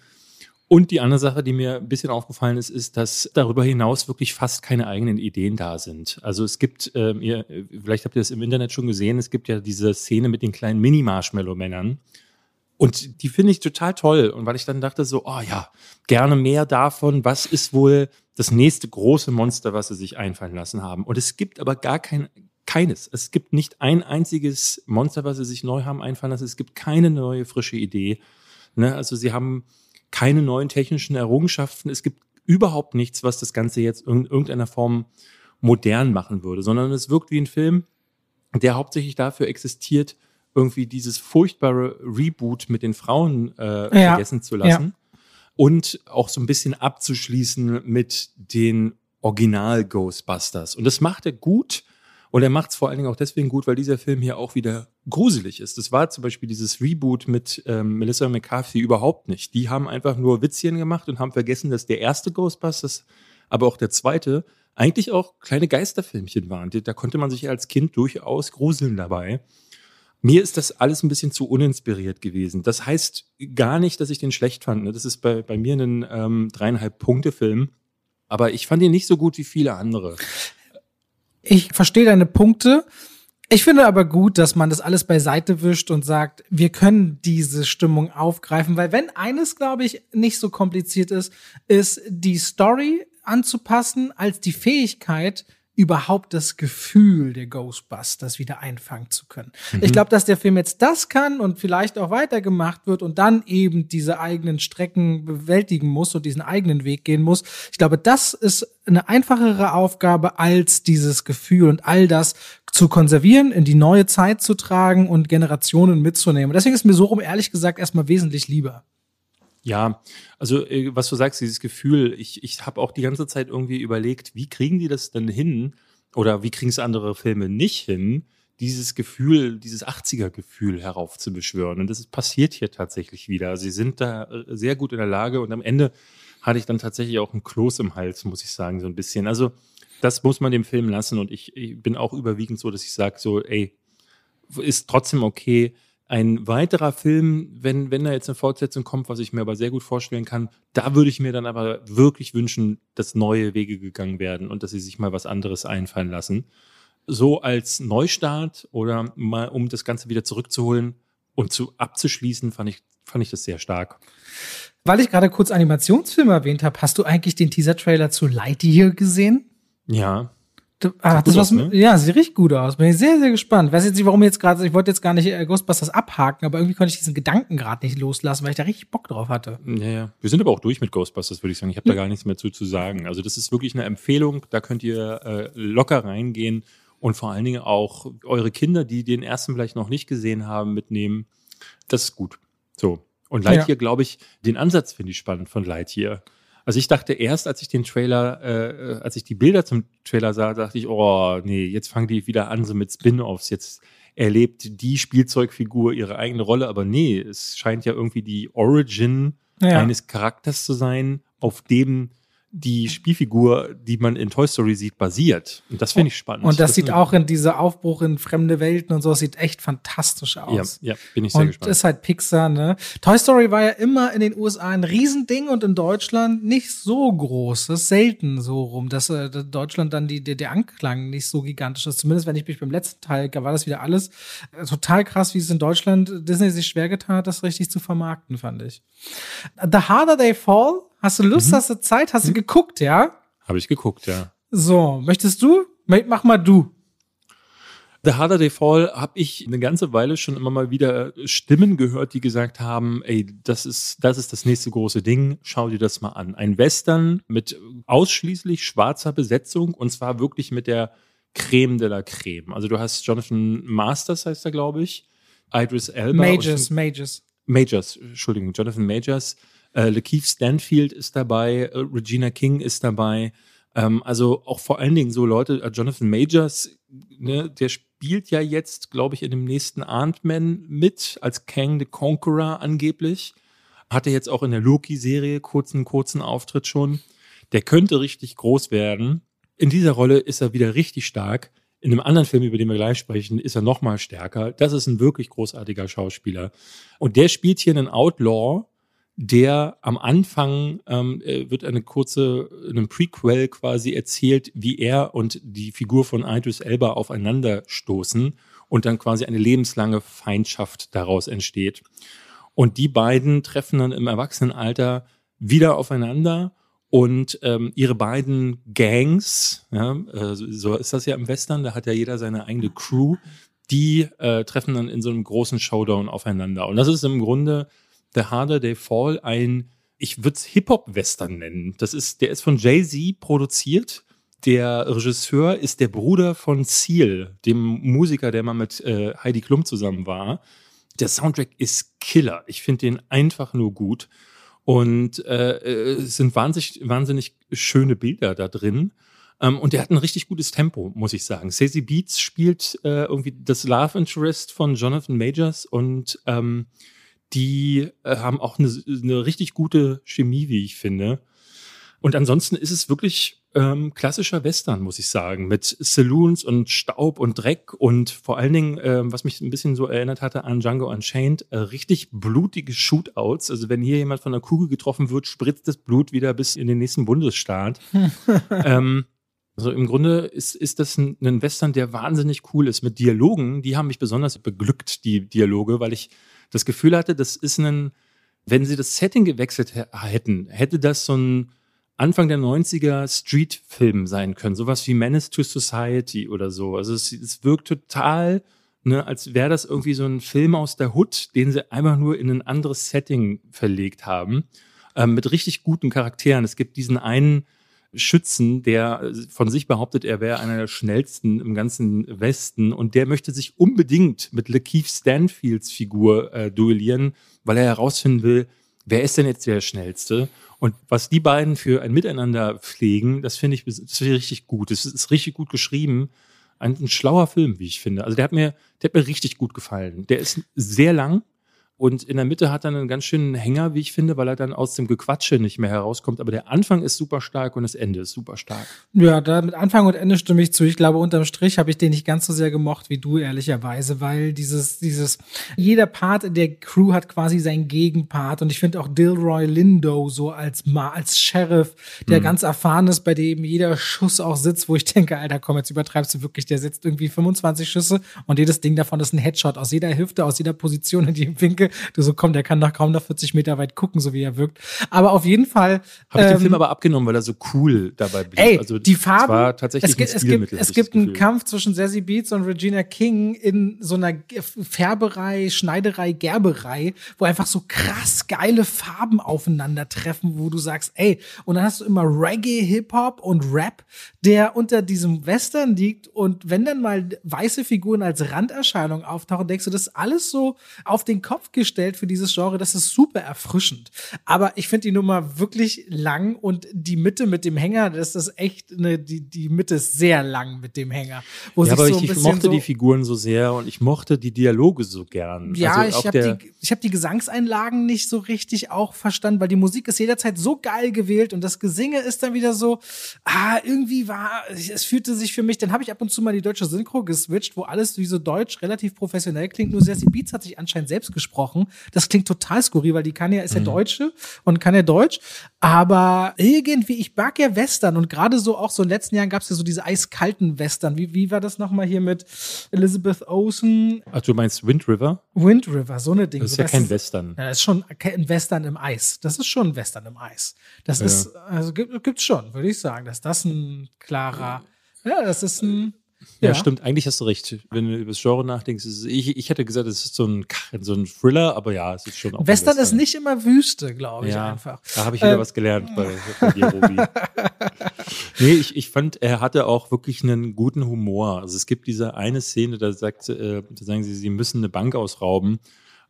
Und die andere Sache, die mir ein bisschen aufgefallen ist, ist, dass darüber hinaus wirklich fast keine eigenen Ideen da sind. Also es gibt, ähm, ihr, vielleicht habt ihr das im Internet schon gesehen, es gibt ja diese Szene mit den kleinen Mini-Marshmallow-Männern. Und die finde ich total toll. Und weil ich dann dachte so, oh ja, gerne mehr davon. Was ist wohl das nächste große Monster, was sie sich einfallen lassen haben? Und es gibt aber gar kein, keines. Es gibt nicht ein einziges Monster, was sie sich neu haben einfallen lassen. Es gibt keine neue, frische Idee. Ne? Also sie haben keine neuen technischen Errungenschaften. Es gibt überhaupt nichts, was das Ganze jetzt in irgendeiner Form modern machen würde, sondern es wirkt wie ein Film, der hauptsächlich dafür existiert, irgendwie dieses furchtbare Reboot mit den Frauen äh, ja. vergessen zu lassen. Ja. Und auch so ein bisschen abzuschließen mit den Original Ghostbusters. Und das macht er gut. Und er macht es vor allen Dingen auch deswegen gut, weil dieser Film hier auch wieder gruselig ist. Das war zum Beispiel dieses Reboot mit ähm, Melissa McCarthy überhaupt nicht. Die haben einfach nur Witzchen gemacht und haben vergessen, dass der erste Ghostbusters, aber auch der zweite, eigentlich auch kleine Geisterfilmchen waren. Da konnte man sich als Kind durchaus gruseln dabei. Mir ist das alles ein bisschen zu uninspiriert gewesen. Das heißt gar nicht, dass ich den schlecht fand. Ne? Das ist bei, bei mir ein ähm, dreieinhalb Punkte Film. Aber ich fand ihn nicht so gut wie viele andere. Ich verstehe deine Punkte. Ich finde aber gut, dass man das alles beiseite wischt und sagt, wir können diese Stimmung aufgreifen, weil wenn eines, glaube ich, nicht so kompliziert ist, ist die Story anzupassen als die Fähigkeit, überhaupt das Gefühl der Ghostbusters wieder einfangen zu können. Mhm. Ich glaube, dass der Film jetzt das kann und vielleicht auch weitergemacht wird und dann eben diese eigenen Strecken bewältigen muss und diesen eigenen Weg gehen muss. Ich glaube, das ist eine einfachere Aufgabe als dieses Gefühl und all das zu konservieren, in die neue Zeit zu tragen und Generationen mitzunehmen. Deswegen ist mir so rum ehrlich gesagt erstmal wesentlich lieber. Ja, also äh, was du sagst, dieses Gefühl, ich, ich habe auch die ganze Zeit irgendwie überlegt, wie kriegen die das denn hin oder wie kriegen es andere Filme nicht hin, dieses Gefühl, dieses 80er-Gefühl heraufzubeschwören. Und das passiert hier tatsächlich wieder. Sie sind da äh, sehr gut in der Lage und am Ende hatte ich dann tatsächlich auch ein Kloß im Hals, muss ich sagen, so ein bisschen. Also das muss man dem Film lassen und ich, ich bin auch überwiegend so, dass ich sage so, ey, ist trotzdem okay, Ein weiterer Film, wenn, wenn da jetzt eine Fortsetzung kommt, was ich mir aber sehr gut vorstellen kann, da würde ich mir dann aber wirklich wünschen, dass neue Wege gegangen werden und dass sie sich mal was anderes einfallen lassen. So als Neustart oder mal, um das Ganze wieder zurückzuholen und zu abzuschließen, fand ich, fand ich das sehr stark. Weil ich gerade kurz Animationsfilme erwähnt habe, hast du eigentlich den Teaser-Trailer zu Lightyear gesehen? Ja. Ah, das was, ne? Ja, sieht richtig gut aus. Bin ich sehr, sehr gespannt. Weiß jetzt nicht, warum jetzt gerade, ich wollte jetzt gar nicht äh, Ghostbusters abhaken, aber irgendwie konnte ich diesen Gedanken gerade nicht loslassen, weil ich da richtig Bock drauf hatte. Ja, ja. Wir sind aber auch durch mit Ghostbusters, würde ich sagen. Ich habe da gar nichts mehr zu, zu sagen. Also, das ist wirklich eine Empfehlung. Da könnt ihr äh, locker reingehen und vor allen Dingen auch eure Kinder, die den ersten vielleicht noch nicht gesehen haben, mitnehmen. Das ist gut. So. Und Lightyear, ja. glaube ich, den Ansatz finde ich spannend von Lightyear. Also ich dachte erst, als ich den Trailer, äh, als ich die Bilder zum Trailer sah, dachte ich, oh nee, jetzt fangen die wieder an so mit Spin-offs. Jetzt erlebt die Spielzeugfigur ihre eigene Rolle, aber nee, es scheint ja irgendwie die Origin ja. eines Charakters zu sein, auf dem die Spielfigur, die man in Toy Story sieht, basiert. Und das finde ich spannend. Und das, das sieht auch in diese Aufbruch in fremde Welten und so, sieht echt fantastisch aus. Ja, ja bin ich sehr und gespannt. Und ist halt Pixar, ne? Toy Story war ja immer in den USA ein Riesending und in Deutschland nicht so groß. Das ist selten so rum, dass äh, Deutschland dann die, der, der Anklang nicht so gigantisch ist. Zumindest wenn ich mich beim letzten Teil, da war das wieder alles äh, total krass, wie es in Deutschland Disney sich schwer getan hat, das richtig zu vermarkten, fand ich. The Harder They Fall Hast du Lust, mhm. hast du Zeit? Hast du mhm. geguckt, ja? Habe ich geguckt, ja. So, möchtest du? Mach mal du. The Harder They Fall habe ich eine ganze Weile schon immer mal wieder Stimmen gehört, die gesagt haben, ey, das ist, das ist das nächste große Ding, schau dir das mal an. Ein Western mit ausschließlich schwarzer Besetzung und zwar wirklich mit der Creme de la Creme. Also du hast Jonathan Masters, heißt er, glaube ich, Idris Elba. Majors, Majors. Majors, Entschuldigung, Jonathan Majors, äh, Lakeith Stanfield ist dabei, äh, Regina King ist dabei. Ähm, also auch vor allen Dingen so Leute, äh, Jonathan Majors, ne, der spielt ja jetzt, glaube ich, in dem nächsten Ant-Man mit, als Kang the Conqueror angeblich. Hatte jetzt auch in der Loki-Serie kurzen, kurzen Auftritt schon. Der könnte richtig groß werden. In dieser Rolle ist er wieder richtig stark. In einem anderen Film, über den wir gleich sprechen, ist er noch mal stärker. Das ist ein wirklich großartiger Schauspieler. Und der spielt hier einen Outlaw, der am Anfang ähm, äh, wird eine kurze, in einem Prequel quasi erzählt, wie er und die Figur von Idris Elba aufeinander stoßen und dann quasi eine lebenslange Feindschaft daraus entsteht. Und die beiden treffen dann im Erwachsenenalter wieder aufeinander und ähm, ihre beiden Gangs, ja, äh, so ist das ja im Western, da hat ja jeder seine eigene Crew, die äh, treffen dann in so einem großen Showdown aufeinander. Und das ist im Grunde The Harder They Fall ein, ich würde es Hip-Hop-Western nennen. Das ist, der ist von Jay-Z produziert. Der Regisseur ist der Bruder von Seal, dem Musiker, der mal mit äh, Heidi Klum zusammen war. Der Soundtrack ist Killer. Ich finde den einfach nur gut. Und äh, es sind wahnsinnig, wahnsinnig schöne Bilder da drin. Um, ähm, und der hat ein richtig gutes Tempo, muss ich sagen. Sazy Beats spielt äh, irgendwie das Love Interest von Jonathan Majors und ähm, die äh, haben auch eine, eine richtig gute Chemie, wie ich finde. Und ansonsten ist es wirklich ähm, klassischer Western, muss ich sagen, mit Saloons und Staub und Dreck und vor allen Dingen, ähm, was mich ein bisschen so erinnert hatte an Django Unchained, äh, richtig blutige Shootouts. Also wenn hier jemand von der Kugel getroffen wird, spritzt das Blut wieder bis in den nächsten Bundesstaat. [LAUGHS] ähm, also im Grunde ist, ist das ein, ein Western, der wahnsinnig cool ist mit Dialogen. Die haben mich besonders beglückt, die Dialoge, weil ich das Gefühl hatte, das ist ein, wenn sie das Setting gewechselt hätten, hätte das so ein Anfang der 90er Street-Film sein können. Sowas wie Menace to Society oder so. Also es, es wirkt total, ne, als wäre das irgendwie so ein Film aus der Hood, den sie einfach nur in ein anderes Setting verlegt haben. Ähm, mit richtig guten Charakteren. Es gibt diesen einen Schützen, der von sich behauptet, er wäre einer der schnellsten im ganzen Westen und der möchte sich unbedingt mit Lakeith Stanfields Figur äh, duellieren, weil er herausfinden will, wer ist denn jetzt der schnellste? Und was die beiden für ein Miteinander pflegen, das finde ich, find ich richtig gut. Das ist richtig gut geschrieben. Ein, ein, schlauer Film, wie ich finde. Also der hat mir, der hat mir richtig gut gefallen. Der ist sehr lang, Und in der Mitte hat er einen ganz schönen Hänger, wie ich finde, weil er dann aus dem Gequatsche nicht mehr herauskommt. Aber der Anfang ist super stark und das Ende ist super stark. Ja, da mit Anfang und Ende stimme ich zu. Ich glaube, unterm Strich habe ich den nicht ganz so sehr gemocht wie du, ehrlicherweise, weil dieses, dieses, jeder Part in der Crew hat quasi seinen Gegenpart. Und ich finde auch Dilroy Lindo so als, Ma als Sheriff, der mhm. ganz erfahren ist, bei dem jeder Schuss auch sitzt, wo ich denke, Alter, komm, jetzt übertreibst du wirklich. Der setzt irgendwie 25 Schüsse und jedes Ding davon ist ein Headshot aus jeder Hüfte, aus jeder Position, in jedem Winkel. Du so, komm, der kann nach kaum noch 40 Meter weit gucken, so wie er wirkt. Aber auf jeden Fall. Habe ich den ähm, Film aber abgenommen, weil er so cool dabei blieb. Ey, also, die Farben. war tatsächlich es, gibt, es gibt, es gibt einen Kampf zwischen Sassy Beats und Regina King in so einer Färberei, Schneiderei, Gerberei, wo einfach so krass geile Farben aufeinandertreffen, wo du sagst, ey, und dann hast du immer Reggae, Hip-Hop und Rap, der unter diesem Western liegt und wenn dann mal weiße Figuren als Randerscheinung auftauchen, denkst du, das ist alles so auf den Kopf gestellt für dieses Genre, das ist super erfrischend. Aber ich finde die Nummer wirklich lang und die Mitte mit dem Hänger, das ist echt eine, die, die Mitte ist sehr lang mit dem Hänger. Ja, aber so ich, ich mochte so die Figuren so sehr und ich mochte die Dialoge so gern. Ja, also ich habe die, ich hab die Gesangseinlagen nicht so richtig auch verstanden, weil die Musik ist jederzeit so geil gewählt und das Gesinge ist dann wieder so, ah, irgendwie war, es fühlte sich für mich, dann habe ich ab und zu mal die deutsche Synchro geswitcht, wo alles wie so deutsch relativ professionell klingt, nur Sassy Beats hat sich anscheinend selbst gesprochen. Das klingt total skurril, weil die kann ja, ist ja mhm. Deutsche und kann ja Deutsch. Aber irgendwie, ich mag ja Western und gerade so auch so in den letzten Jahren gab es ja so diese eiskalten Western. Wie, wie war das nochmal hier mit Elizabeth Olsen? Ach, du meinst Wind River? Wind River, so eine Ding. Das ist ja kein Western. Ja, das ist schon ein Western im Eis. Das ist schon ein Western im Eis. Das ja. ist, also gibt, gibt's schon, würde ich sagen, dass das ein klarer, ja, das ist ein ja, ja, stimmt. Eigentlich hast du recht. Wenn du über das Genre nachdenkst, ist, ich, ich hätte gesagt, es ist so ein, so ein Thriller, aber ja, es ist schon auch. Western, Western. ist nicht immer Wüste, glaube ich ja, einfach. Da habe ich wieder ähm. was gelernt bei, bei dir, Robi. [LAUGHS] nee, ich, ich fand, er hatte auch wirklich einen guten Humor. Also es gibt diese eine Szene, da sagt, äh, da sagen sie, sie müssen eine Bank ausrauben,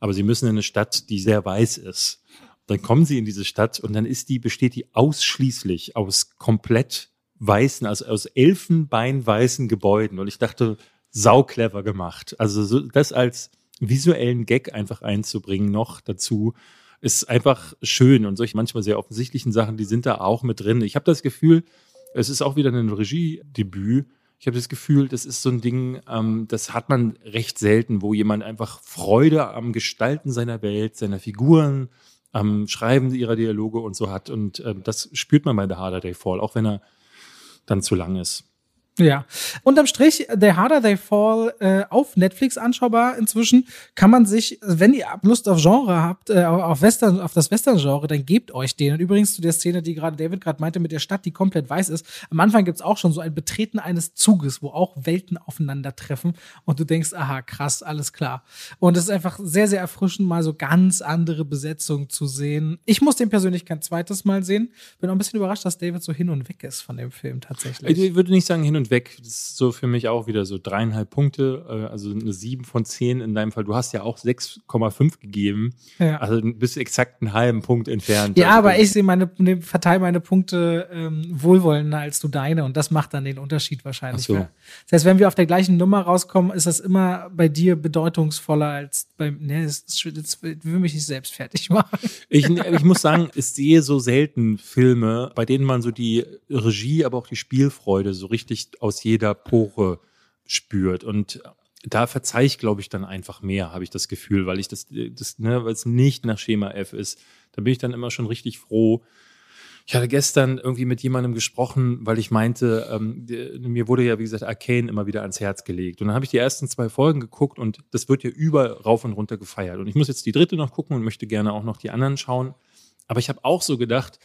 aber sie müssen in eine Stadt, die sehr weiß ist. Dann kommen sie in diese Stadt und dann ist die, besteht die ausschließlich aus komplett weißen, also aus elfenbeinweißen Gebäuden. Und ich dachte, sau clever gemacht. Also so, das als visuellen Gag einfach einzubringen noch dazu, ist einfach schön. Und solche manchmal sehr offensichtlichen Sachen, die sind da auch mit drin. Ich habe das Gefühl, es ist auch wieder ein Regiedebüt. Ich habe das Gefühl, das ist so ein Ding, ähm, das hat man recht selten, wo jemand einfach Freude am Gestalten seiner Welt, seiner Figuren, am Schreiben ihrer Dialoge und so hat. Und ähm, das spürt man bei The Harder Day Fall, auch wenn er dann zu lang ist. Ja. Unterm Strich, The Harder They Fall äh, auf Netflix anschaubar inzwischen, kann man sich, wenn ihr Lust auf Genre habt, äh, auf Western, auf das Western-Genre, dann gebt euch den. Und übrigens zu der Szene, die gerade David gerade meinte, mit der Stadt, die komplett weiß ist. Am Anfang gibt's auch schon so ein Betreten eines Zuges, wo auch Welten aufeinandertreffen und du denkst, aha, krass, alles klar. Und es ist einfach sehr, sehr erfrischend, mal so ganz andere Besetzungen zu sehen. Ich muss den persönlich kein zweites Mal sehen. Bin auch ein bisschen überrascht, dass David so hin und weg ist von dem Film tatsächlich. Ich würde nicht sagen hin und und weg. Das ist so für mich auch wieder so dreieinhalb Punkte, äh, also eine sieben von zehn in deinem Fall. Du hast ja auch 6,5 gegeben. Ja. Also bist exakt einen halben Punkt entfernt. Ja, also, aber ich sehe meine, ne, verteile meine Punkte ähm, wohlwollender als du deine und das macht dann den Unterschied wahrscheinlich. So. Das heißt, wenn wir auf der gleichen Nummer rauskommen, ist das immer bei dir bedeutungsvoller als bei, ne, das will mich nicht selbst fertig [LAUGHS] machen. Ich, ich muss sagen, ich sehe so selten Filme, bei denen man so die Regie, aber auch die Spielfreude so richtig aus jeder Pore spürt. Und da verzeih ich, glaube ich, dann einfach mehr, habe ich das Gefühl, weil ich das, das ne, weil es nicht nach Schema F ist. Da bin ich dann immer schon richtig froh. Ich hatte gestern irgendwie mit jemandem gesprochen, weil ich meinte, ähm, mir wurde ja, wie gesagt, Arcane immer wieder ans Herz gelegt. Und dann habe ich die ersten zwei Folgen geguckt und das wird ja über rauf und runter gefeiert. Und ich muss jetzt die dritte noch gucken und möchte gerne auch noch die anderen schauen. Aber ich habe auch so gedacht,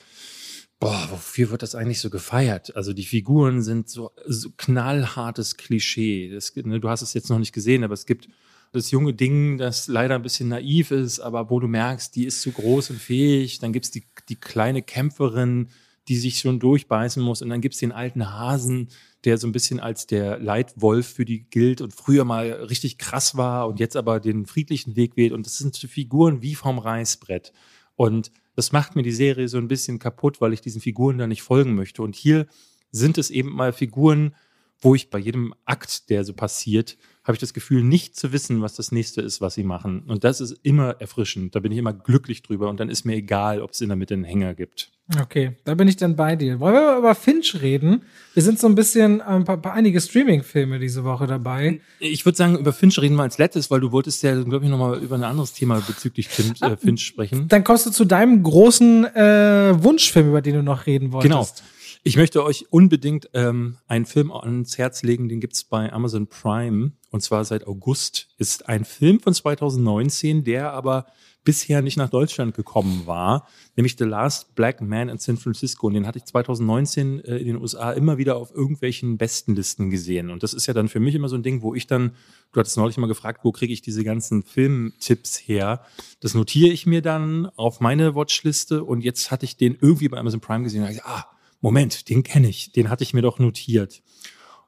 boah, wofür wird das eigentlich so gefeiert? Also die Figuren sind so, so knallhartes Klischee. Das, ne, du hast es jetzt noch nicht gesehen, aber es gibt das junge Ding, das leider ein bisschen naiv ist, aber wo du merkst, die ist zu groß und fähig. Dann gibt's die, die kleine Kämpferin, die sich schon durchbeißen muss. Und dann gibt's den alten Hasen, der so ein bisschen als der Leitwolf für die gilt und früher mal richtig krass war und jetzt aber den friedlichen Weg wählt. Und das sind Figuren wie vom Reißbrett. Und das macht mir die Serie so ein bisschen kaputt, weil ich diesen Figuren da nicht folgen möchte. Und hier sind es eben mal Figuren, wo ich bei jedem Akt, der so passiert, habe ich das Gefühl, nicht zu wissen, was das nächste ist, was sie machen. Und das ist immer erfrischend. Da bin ich immer glücklich drüber. Und dann ist mir egal, ob es in der Mitte einen Hänger gibt. Okay, da bin ich dann bei dir. Wollen wir mal über Finch reden? Wir sind so ein bisschen ein ähm, paar, paar einige Streaming-Filme diese Woche dabei. Ich würde sagen, über Finch reden wir als letztes, weil du wolltest ja, glaube ich, nochmal über ein anderes Thema bezüglich Finch, äh, Finch sprechen. Dann kommst du zu deinem großen äh, Wunschfilm, über den du noch reden wolltest. Genau. Ich möchte euch unbedingt ähm, einen Film ans Herz legen, den gibt's bei Amazon Prime und zwar seit August. Ist ein Film von 2019, der aber bisher nicht nach Deutschland gekommen war, nämlich The Last Black Man in San Francisco. Und den hatte ich 2019 äh, in den USA immer wieder auf irgendwelchen Bestenlisten gesehen. Und das ist ja dann für mich immer so ein Ding, wo ich dann, du hattest neulich mal gefragt, wo kriege ich diese ganzen Filmtipps her? Das notiere ich mir dann auf meine Watchliste und jetzt hatte ich den irgendwie bei Amazon Prime gesehen und gesagt, ah, Moment, den kenne ich, den hatte ich mir doch notiert.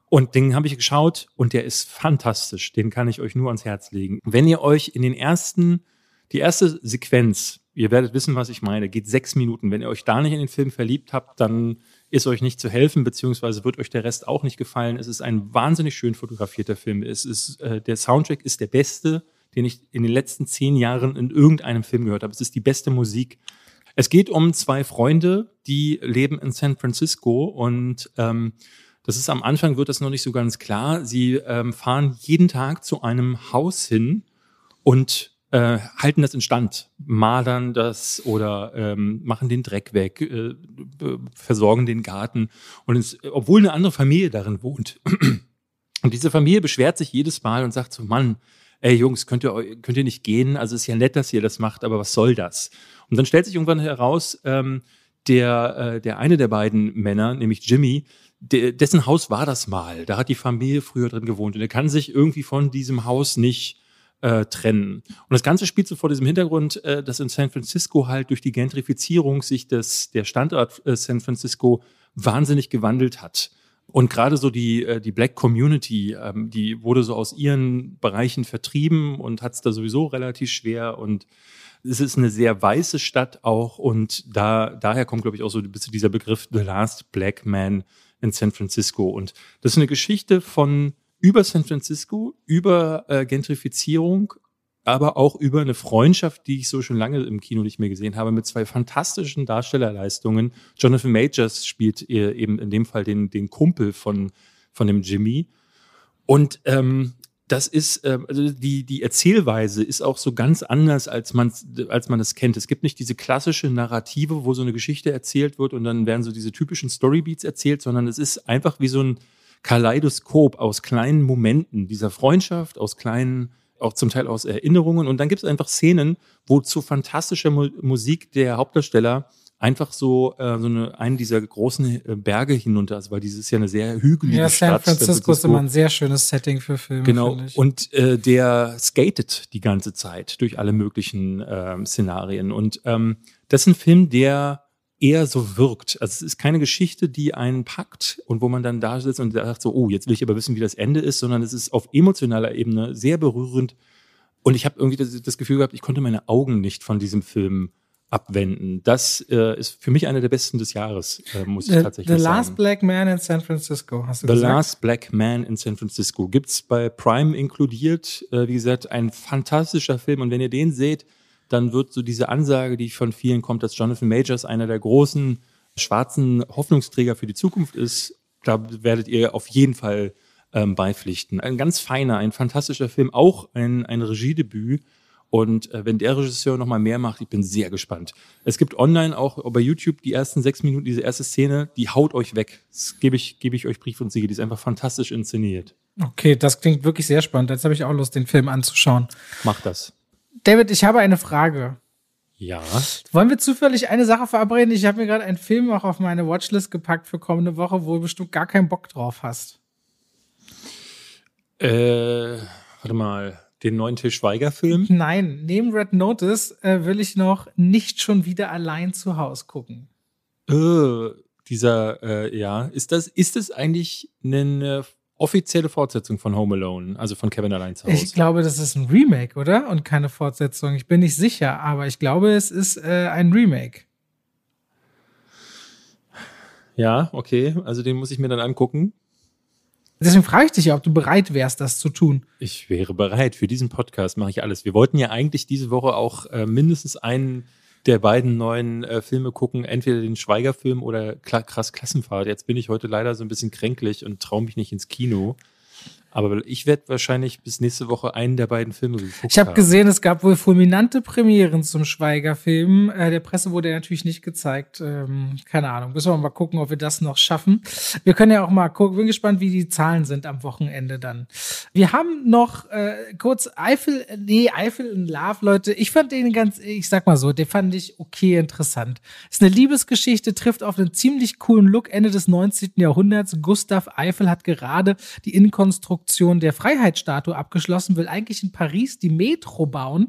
Und den habe ich geschaut und der ist fantastisch. Den kann ich euch nur ans Herz legen. Wenn ihr euch in den ersten, die erste Sequenz, ihr werdet wissen, was ich meine, geht sechs Minuten. Wenn ihr euch da nicht in den Film verliebt habt, dann ist euch nicht zu helfen, beziehungsweise wird euch der Rest auch nicht gefallen. Es ist ein wahnsinnig schön fotografierter Film. Es ist, äh, der Soundtrack ist der beste, den ich in den letzten zehn Jahren in irgendeinem Film gehört habe. Es ist die beste Musik. Es geht um zwei Freunde, die leben in San Francisco und ähm, das ist am Anfang wird das noch nicht so ganz klar. Sie ähm, fahren jeden Tag zu einem Haus hin und äh, halten das in Stand, malern das oder ähm, machen den Dreck weg, äh, versorgen den Garten. Und es, obwohl eine andere Familie darin wohnt. Und diese Familie beschwert sich jedes Mal und sagt so, Mann, ey Jungs, könnt ihr, könnt ihr nicht gehen? Also ist ja nett, dass ihr das macht, aber was soll das? Und dann stellt sich irgendwann heraus, ähm, der, äh, der eine der beiden Männer, nämlich Jimmy, de, dessen Haus war das mal. Da hat die Familie früher drin gewohnt und er kann sich irgendwie von diesem Haus nicht äh, trennen. Und das Ganze spielt so vor diesem Hintergrund, äh, dass in San Francisco halt durch die Gentrifizierung sich das, der Standort äh, San Francisco wahnsinnig gewandelt hat. Und gerade so die, äh, die Black Community, ähm, die wurde so aus ihren Bereichen vertrieben und hat es da sowieso relativ schwer. Und es ist eine sehr weiße Stadt auch. Und da, daher kommt, glaube ich, auch so ein bisschen dieser Begriff The Last Black Man in San Francisco. Und das ist eine Geschichte von über San Francisco, über äh, Gentrifizierung, aber auch über eine Freundschaft, die ich so schon lange im Kino nicht mehr gesehen habe, mit zwei fantastischen Darstellerleistungen. Jonathan Majors spielt eben in dem Fall den, den Kumpel von, von dem Jimmy. Und ähm, das ist, äh, also die, die Erzählweise ist auch so ganz anders, als man, als man das kennt. Es gibt nicht diese klassische Narrative, wo so eine Geschichte erzählt wird und dann werden so diese typischen Storybeats erzählt, sondern es ist einfach wie so ein Kaleidoskop aus kleinen Momenten dieser Freundschaft, aus kleinen auch zum Teil aus Erinnerungen. Und dann gibt es einfach Szenen, wo zu fantastischer Mu Musik der Hauptdarsteller einfach so, äh, so eine, einen dieser großen äh, Berge hinunter, also weil dieses ist ja eine sehr hügelige ja, Stadt. San Francisco ist immer ein sehr schönes Setting für Filme. Genau. Und äh, der skatet die ganze Zeit durch alle möglichen äh, Szenarien. Und ähm, das ist ein Film, der eher so wirkt. Also es ist keine Geschichte, die einen packt und wo man dann da sitzt und sagt so, oh, jetzt will ich aber wissen, wie das Ende ist, sondern es ist auf emotionaler Ebene sehr berührend. Und ich habe irgendwie das, das, Gefühl gehabt, ich konnte meine Augen nicht von diesem Film abwenden. Das äh, ist für mich einer der besten des Jahres, äh, muss ich tatsächlich The sagen. The Last Black Man in San Francisco, hast du The gesagt? The Last Black Man in San Francisco. Gibt's bei Prime inkludiert. Äh, wie gesagt, ein fantastischer Film. Und wenn ihr den seht, dann wird so diese Ansage, die von vielen kommt, dass Jonathan Majors einer der großen schwarzen Hoffnungsträger für die Zukunft ist, da werdet ihr auf jeden Fall ähm, beipflichten. Ein ganz feiner, ein fantastischer Film, auch ein, ein Regiedebüt. Und äh, wenn der Regisseur noch mal mehr macht, ich bin sehr gespannt. Es gibt online auch bei YouTube die ersten sechs Minuten, diese erste Szene, die haut euch weg. Das gebe ich, gebe ich euch Brief und Siege. Die ist einfach fantastisch inszeniert. Okay, das klingt wirklich sehr spannend. Jetzt habe ich auch Lust, den Film anzuschauen. Mach das. David, ich habe eine Frage. Ja. Wollen wir zufällig eine Sache verabreden? Ich habe mir gerade einen Film auch auf meine Watchlist gepackt für kommende Woche, wo du bestimmt gar keinen Bock drauf hast. Äh, warte mal. Den neuen Til Schweiger-Film? Nein, neben Red Notice äh, will ich noch nicht schon wieder allein zu Hause gucken. Äh, dieser, äh, ja, ist das, ist das eigentlich eine offizielle Fortsetzung von Home Alone, also von Kevin allein zu Hause. Ich glaube, das ist ein Remake, oder? Und keine Fortsetzung. Ich bin nicht sicher, aber ich glaube, es ist äh, ein Remake. Ja, okay. Also den muss ich mir dann angucken. Deswegen frage ich dich ja, ob du bereit wärst, das zu tun. Ich wäre bereit. Für diesen Podcast mache ich alles. Wir wollten ja eigentlich diese Woche auch äh, mindestens einen der beiden neuen äh, Filme gucken, entweder den Schweigerfilm oder Kla krass Klassenfahrt. Jetzt bin ich heute leider so ein bisschen kränklich und traue mich nicht ins Kino. Aber ich werde wahrscheinlich bis nächste Woche einen der beiden Filme geguckt Ich habe gesehen, es gab wohl fulminante Premieren zum Schweigerfilm. Äh, der Presse wurde er natürlich nicht gezeigt. Ähm, keine Ahnung. Müssen wir mal gucken, ob wir das noch schaffen. Wir können ja auch mal gucken. Bin gespannt, wie die Zahlen sind am Wochenende dann. Wir haben noch äh, kurz Eifel, nee, Eifel in Love, Leute. Ich fand den ganz, ich sag mal so, den fand ich okay interessant. Ist eine Liebesgeschichte, trifft auf einen ziemlich coolen Look Ende des 19. Jahrhunderts. Gustav Eifel hat gerade die Innenkonstruktion Konstruktion der Freiheitsstatue abgeschlossen, will eigentlich in Paris die Metro bauen,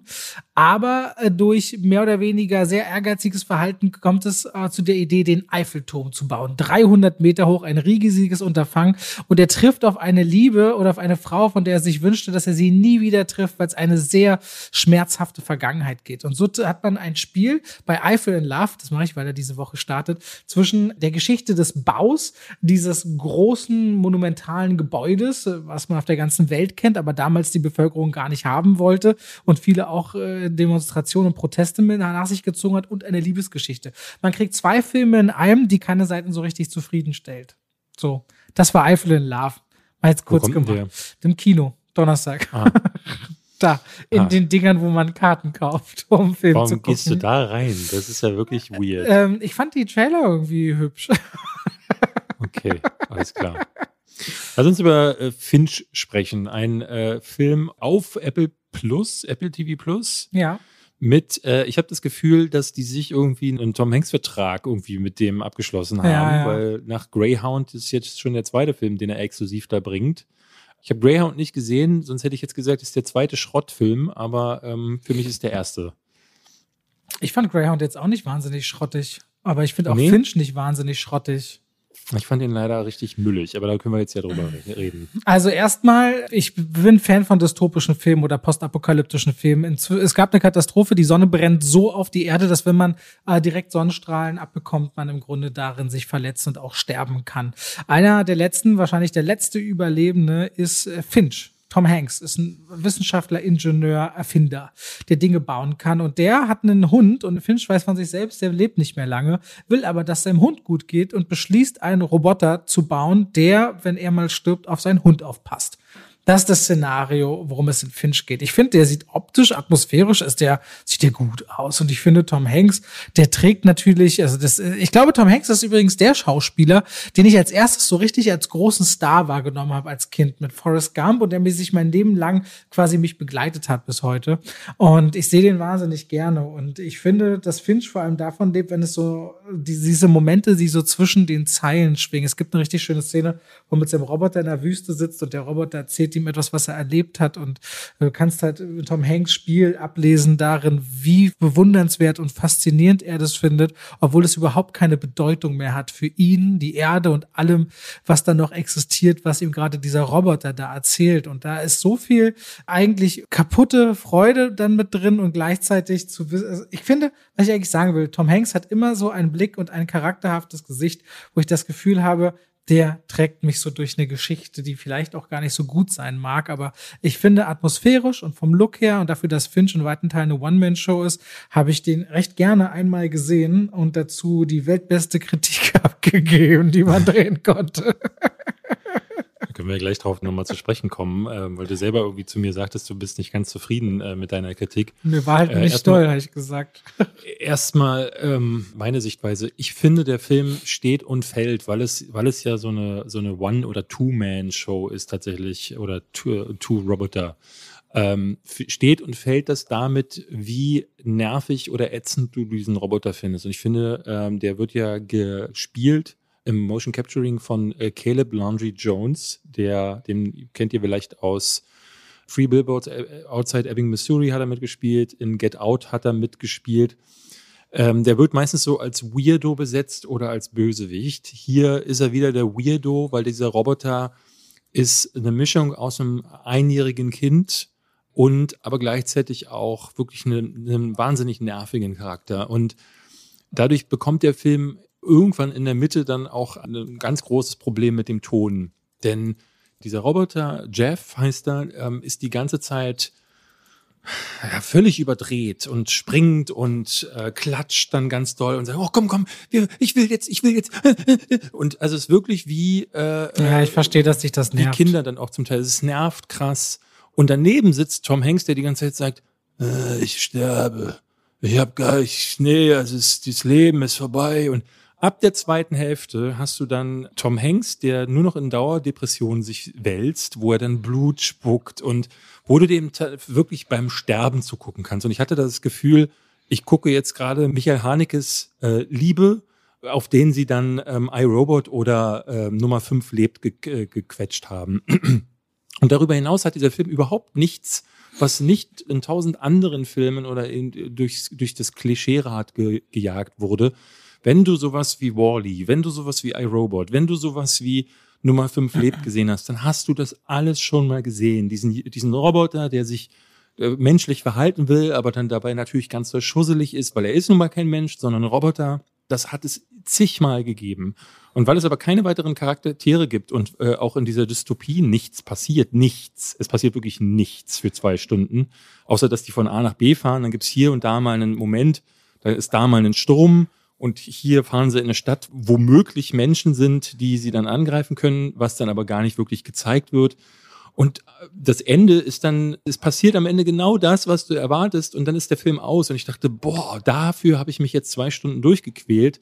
aber äh, durch mehr oder weniger sehr ehrgeiziges Verhalten kommt es äh, zu der Idee, den Eiffelturm zu bauen. 300 Meter hoch, ein riesiges Unterfangen und er trifft auf eine Liebe oder auf eine Frau, von der er sich wünschte, dass er sie nie wieder trifft, weil es eine sehr schmerzhafte Vergangenheit geht. Und so hat man ein Spiel bei Eiffel in Love, das mache ich, weil er diese Woche startet, zwischen der Geschichte des Baus dieses großen monumentalen Gebäudes, äh, was man auf der ganzen Welt kennt, aber damals die Bevölkerung gar nicht haben wollte und viele auch äh, Demonstrationen und Proteste nach sich gezogen hat und eine Liebesgeschichte. Man kriegt zwei Filme in einem, die keine Seiten so richtig zufriedenstellt. So, das war Eiffel in Love. Mal jetzt kurz gemacht. Im Kino, Donnerstag. Ah. [LAUGHS] da, in ah. den Dingern, wo man Karten kauft, [LAUGHS] um Film Warum zu gucken. gehst du da rein? Das ist ja wirklich weird. Ähm, ich fand die Trailer irgendwie hübsch. [LAUGHS] okay, alles klar. Lass uns über äh, Finch sprechen. Ein äh, Film auf Apple Plus, Apple TV Plus. Ja. Mit, äh, ich habe das Gefühl, dass die sich irgendwie einen Tom Hanks-Vertrag irgendwie mit dem abgeschlossen haben, ja, ja. weil nach Greyhound ist jetzt schon der zweite Film, den er exklusiv da bringt. Ich habe Greyhound nicht gesehen, sonst hätte ich jetzt gesagt, es ist der zweite Schrottfilm, aber ähm, für mich ist der erste. Ich fand Greyhound jetzt auch nicht wahnsinnig schrottig, aber ich finde auch nee. Finch nicht wahnsinnig schrottig. Ich fand ihn leider richtig müllig, aber da können wir jetzt ja drüber reden. Also erstmal, ich bin Fan von dystopischen Filmen oder postapokalyptischen Filmen. Es gab eine Katastrophe, die Sonne brennt so auf die Erde, dass wenn man äh, direkt Sonnenstrahlen abbekommt, man im Grunde darin sich verletzt und auch sterben kann. Einer der letzten, wahrscheinlich der letzte Überlebende ist äh, Finch. Tom Hanks ist ein Wissenschaftler, Ingenieur, Erfinder, der Dinge bauen kann. Und der hat einen Hund und Finch weiß von sich selbst, der lebt nicht mehr lange, will aber, dass seinem Hund gut geht und beschließt, einen Roboter zu bauen, der, wenn er mal stirbt, auf seinen Hund aufpasst. Das ist das Szenario, worum es in Finch geht. Ich finde, der sieht optisch, atmosphärisch ist der, sieht der gut aus. Und ich finde, Tom Hanks, der trägt natürlich, also das, ich glaube, Tom Hanks ist übrigens der Schauspieler, den ich als erstes so richtig als großen Star wahrgenommen habe als Kind mit Forrest Gump und der mir sich mein Leben lang quasi mich begleitet hat bis heute. Und ich sehe den wahnsinnig gerne. Und ich finde, dass Finch vor allem davon lebt, wenn es so diese Momente, die so zwischen den Zeilen schwingen. Es gibt eine richtig schöne Szene, wo mit seinem Roboter in der Wüste sitzt und der Roboter erzählt erzählt ihm etwas, was er erlebt hat und du kannst halt Tom Hanks Spiel ablesen darin, wie bewundernswert und faszinierend er das findet, obwohl es überhaupt keine Bedeutung mehr hat für ihn, die Erde und allem, was da noch existiert, was ihm gerade dieser Roboter da erzählt. Und da ist so viel eigentlich kaputte Freude dann mit drin und gleichzeitig zu wissen, also ich finde, was ich eigentlich sagen will, Tom Hanks hat immer so einen Blick und ein charakterhaftes Gesicht, wo ich das Gefühl habe, der trägt mich so durch eine Geschichte, die vielleicht auch gar nicht so gut sein mag, aber ich finde atmosphärisch und vom Look her und dafür, dass Finch in weiten Teilen eine One-Man-Show ist, habe ich den recht gerne einmal gesehen und dazu die weltbeste Kritik [LAUGHS] abgegeben, die man drehen konnte. Können wir gleich drauf nochmal zu sprechen kommen, äh, weil du selber irgendwie zu mir sagtest, du bist nicht ganz zufrieden äh, mit deiner Kritik. Mir war halt äh, nicht toll, habe ich gesagt. [LAUGHS] Erstmal ähm, meine Sichtweise. Ich finde, der Film steht und fällt, weil es, weil es ja so eine, so eine One- oder Two-Man-Show ist tatsächlich oder Two-Roboter. Ähm, steht und fällt das damit, wie nervig oder ätzend du diesen Roboter findest. Und ich finde, ähm, der wird ja gespielt im Motion Capturing von äh, Caleb Landry Jones, der, den kennt ihr vielleicht aus Free Billboards äh, Outside Ebbing, Missouri hat er mitgespielt, in Get Out hat er mitgespielt. Ähm, der wird meistens so als Weirdo besetzt oder als Bösewicht. Hier ist er wieder der Weirdo, weil dieser Roboter ist eine Mischung aus einem einjährigen Kind und aber gleichzeitig auch wirklich einen, einen wahnsinnig nervigen Charakter. Und dadurch bekommt der Film irgendwann in der Mitte dann auch ein ganz großes Problem mit dem Ton. Denn dieser Roboter, Jeff heißt er, ähm, ist die ganze Zeit ja, völlig überdreht und springt und äh, klatscht dann ganz doll und sagt, oh komm, komm, ich will jetzt, ich will jetzt. [LAUGHS] Und also es ist wirklich wie äh, Ja, ich verstehe, dass sich das die nervt. Kinder dann auch zum Teil. Es nervt krass. Und daneben sitzt Tom Hanks, der die ganze Zeit sagt, äh, ich sterbe. Ich hab gar nicht, nee, also es, das Leben ist vorbei. Und ab der zweiten Hälfte hast du dann Tom Hanks, der nur noch in Dauerdepression sich wälzt, wo er dann Blut spuckt und wo du dem wirklich beim Sterben zugucken kannst. Und ich hatte das Gefühl, ich gucke jetzt gerade Michael Hanekes äh, Liebe, auf den sie dann ähm, iRobot oder ähm, Nummer 5 lebt ge äh, gequetscht haben. [CLEARS THROAT] Und darüber hinaus hat dieser Film überhaupt nichts, was nicht in tausend anderen Filmen oder in, durch, durch das Klischeerad ge, gejagt wurde. Wenn du sowas wie Wally, wenn du sowas wie iRobot, wenn du sowas wie Nummer 5 lebt gesehen hast, dann hast du das alles schon mal gesehen. Diesen, diesen Roboter, der sich äh, menschlich verhalten will, aber dann dabei natürlich ganz so schusselig ist, weil er ist nun mal kein Mensch, sondern ein Roboter. Das hat es zigmal gegeben. Und weil es aber keine weiteren Charaktere gibt und äh, auch in dieser Dystopie nichts passiert, nichts, es passiert wirklich nichts für zwei Stunden, außer dass die von A nach B fahren, dann gibt's hier und da mal einen Moment, da ist da mal ein Sturm und hier fahren sie in eine Stadt, wo möglich Menschen sind, die sie dann angreifen können, was dann aber gar nicht wirklich gezeigt wird. Und äh, das Ende ist dann, es passiert am Ende genau das, was du erwartest, und dann ist der Film aus. Und ich dachte, boah, dafür habe ich mich jetzt zwei Stunden durchgequält.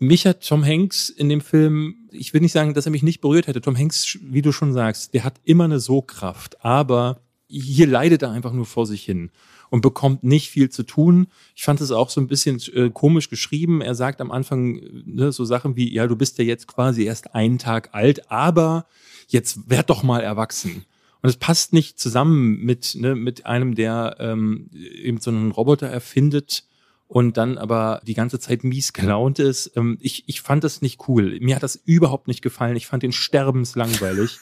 Mich hat Tom Hanks in dem Film, ich will nicht sagen, dass er mich nicht berührt hätte. Tom Hanks, wie du schon sagst, der hat immer eine So-Kraft, aber hier leidet er einfach nur vor sich hin und bekommt nicht viel zu tun. Ich fand es auch so ein bisschen äh, komisch geschrieben. Er sagt am Anfang äh, ne, so Sachen wie, ja, du bist ja jetzt quasi erst einen Tag alt, aber jetzt werd doch mal erwachsen. Und es passt nicht zusammen mit, ne, mit einem, der ähm, eben so einen Roboter erfindet und dann aber die ganze Zeit mies gelaunt ist. Ähm, ich, ich fand das nicht cool. Mir hat das überhaupt nicht gefallen. Ich fand den sterbenslangweilig.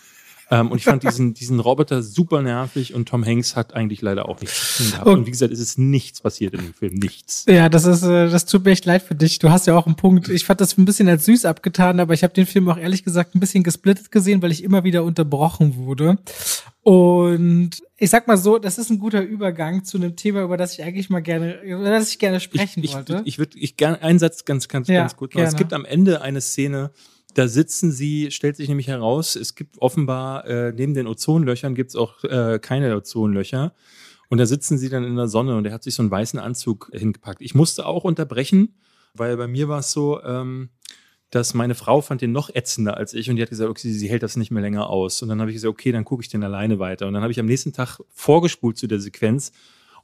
Ähm, und ich fand diesen, diesen Roboter super nervig und Tom Hanks hat eigentlich leider auch nichts zu tun gehabt. Und- Und wie gesagt, es ist nichts passiert in dem Film. Nichts. Ja, das ist, äh, das tut mir echt leid für dich. Du hast ja auch einen Punkt. Ich fand das ein bisschen als süß abgetan, aber ich habe den Film auch ehrlich gesagt ein bisschen gesplittet gesehen, weil ich immer wieder unterbrochen wurde. Und ich sag mal so, das ist ein guter Übergang zu einem Thema, über das ich eigentlich mal gerne, über das ich gerne sprechen ich, ich, wollte. Ich würde ich gerne einen Satz ganz, ganz, Ja, ganz gut machen. Es gibt am Ende eine Szene, da sitzen sie, stellt sich nämlich heraus, es gibt offenbar äh, neben den Ozonlöchern gibt's auch äh, keine Ozonlöcher. Und da sitzen sie dann in der Sonne und er hat sich so einen weißen Anzug hingepackt. Ich musste auch unterbrechen, weil bei mir war es so, ähm, dass meine Frau fand den noch ätzender als ich und die hat gesagt, okay, sie hält das nicht mehr länger aus. Und dann habe ich gesagt, okay, dann gucke ich den alleine weiter. Und dann habe ich am nächsten Tag vorgespult zu der Sequenz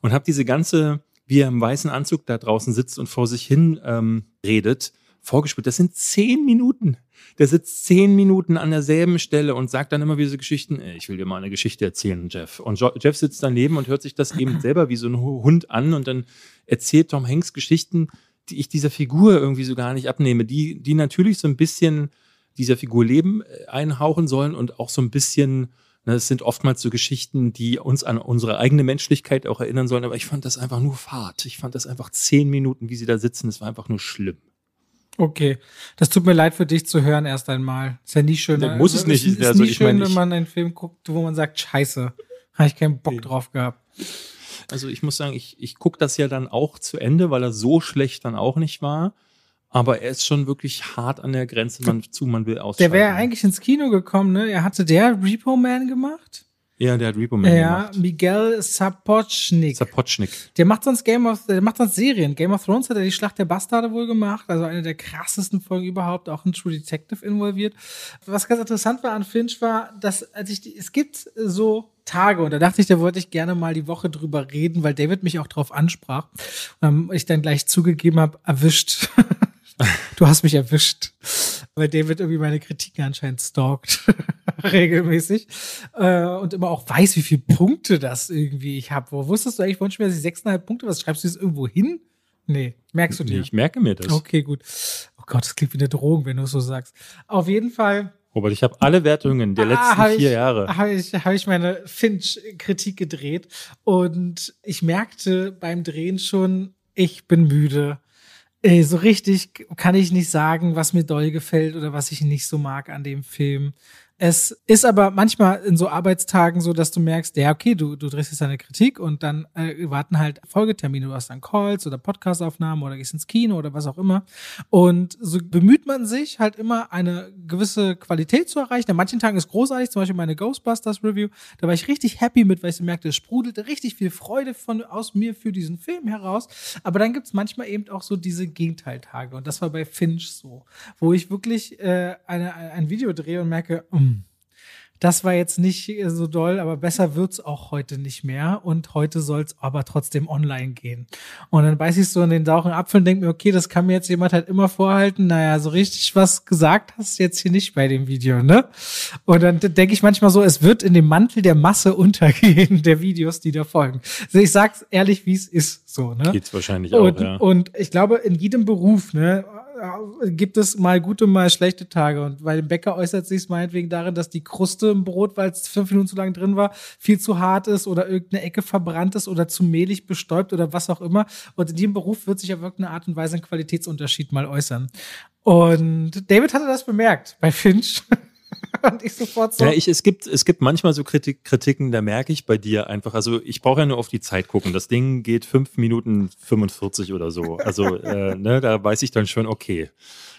und habe diese ganze, wie er im weißen Anzug da draußen sitzt und vor sich hin ähm, redet, vorgespult. Das sind zehn Minuten. Der sitzt zehn Minuten an derselben Stelle und sagt dann immer wieder so Geschichten, "Ey, ich will dir mal eine Geschichte erzählen, Jeff. Und Jeff sitzt daneben und hört sich das eben [LAUGHS] selber wie so ein Hu- Hund an und dann erzählt Tom Hanks Geschichten, die ich dieser Figur irgendwie so gar nicht abnehme, die, die natürlich so ein bisschen dieser Figur Leben äh, einhauchen sollen und auch so ein bisschen, ne, es sind oftmals so Geschichten, die uns an unsere eigene Menschlichkeit auch erinnern sollen, aber ich fand das einfach nur Fahrt. Ich fand das einfach zehn Minuten, wie sie da sitzen, das war einfach nur schlimm. Okay, das tut mir leid für dich zu hören erst einmal. Ist ja nie schön. Ja, muss es nicht. Ist, ist Also, nie ich schön, meine, wenn man einen Film guckt, wo man sagt, Scheiße, habe ich keinen Bock drauf gehabt. Also ich muss sagen, ich, ich gucke das ja dann auch zu Ende, weil er so schlecht dann auch nicht war. Aber er ist schon wirklich hart an der Grenze man, zu, man will Der ausschalten. wäre eigentlich ins Kino gekommen, ne? Er hatte der Repo Man gemacht. Ja, der hat Repo Man Ja, gemacht. Miguel Sapochnik. Zapochnik. Der macht sonst Game of, der macht sonst Serien. Game of Thrones hat er die Schlacht der Bastarde wohl gemacht, also eine der krassesten Folgen überhaupt, auch ein True Detective involviert. Was ganz interessant war an Finch war, dass als ich die, es gibt so Tage und da dachte ich, da wollte ich gerne mal die Woche drüber reden, weil David mich auch drauf ansprach und ich dann gleich zugegeben habe, erwischt. [LAUGHS] [LAUGHS] du hast mich erwischt. Weil David irgendwie meine Kritiken anscheinend stalkt. [LAUGHS] regelmäßig. Äh, und immer auch weiß, wie viele Punkte das irgendwie ich habe. Wo wusstest du eigentlich dass ich sechseinhalb Punkte, was schreibst du das irgendwo hin? Nee, merkst du Nee, dir? ich merke mir das. Okay, gut. Oh Gott, das klingt wie eine Drohung, wenn du es so sagst. Auf jeden Fall Robert, ich habe alle Wertungen der Ah, letzten hab vier ich, Jahre. Habe ich, hab ich meine Finch-Kritik gedreht und ich merkte beim Drehen schon, ich bin müde. Ey, so richtig kann ich nicht sagen, was mir doll gefällt oder was ich nicht so mag an dem Film. Es ist aber manchmal in so Arbeitstagen so, dass du merkst, ja, okay, du, du drehst jetzt deine Kritik und dann äh, warten halt Folgetermine. Du hast dann Calls oder Podcastaufnahmen oder gehst ins Kino oder was auch immer. Und so bemüht man sich halt immer eine gewisse Qualität zu erreichen. An manchen Tagen ist großartig, zum Beispiel meine Ghostbusters Review. Da war ich richtig happy mit, weil ich merkte, es sprudelte richtig viel Freude von aus mir für diesen Film heraus. Aber dann gibt's manchmal eben auch so diese Gegenteiltage. Und das war bei Finch so, wo ich wirklich äh, eine, ein Video drehe und merke, mm, das war jetzt nicht so doll, aber besser wird's auch heute nicht mehr. Und heute soll's aber trotzdem online gehen. Und dann beiß ich so in den sauren Apfel und denke mir, okay, das kann mir jetzt jemand halt immer vorhalten. Naja, so richtig was gesagt hast du jetzt hier nicht bei dem Video, ne? Und dann denke ich manchmal so, es wird in dem Mantel der Masse [LAUGHS] untergehen, der Videos, die da folgen. Also ich sag's ehrlich, wie es ist, so, ne? Geht's wahrscheinlich und, auch, ja. Und ich glaube, in jedem Beruf, ne, gibt es mal gute, mal schlechte Tage. Und bei dem Bäcker äußert sich es meinetwegen darin, dass die Kruste im Brot, weil es fünf Minuten zu lang drin war, viel zu hart ist oder irgendeine Ecke verbrannt ist oder zu mehlig bestäubt oder was auch immer. Und in diesem Beruf wird sich auf irgendeine Art und Weise ein Qualitätsunterschied mal äußern. Und David hatte das bemerkt bei Finch. [LAUGHS] [LAUGHS] Und ich sofort so. Ja, ich, es gibt, es gibt manchmal so Kritik, Kritiken, da merke ich bei dir einfach, also ich brauche ja nur auf die Zeit gucken. Das Ding geht fünf Minuten 45 oder so. Also, [LAUGHS] äh, ne, da weiß ich dann schon, okay,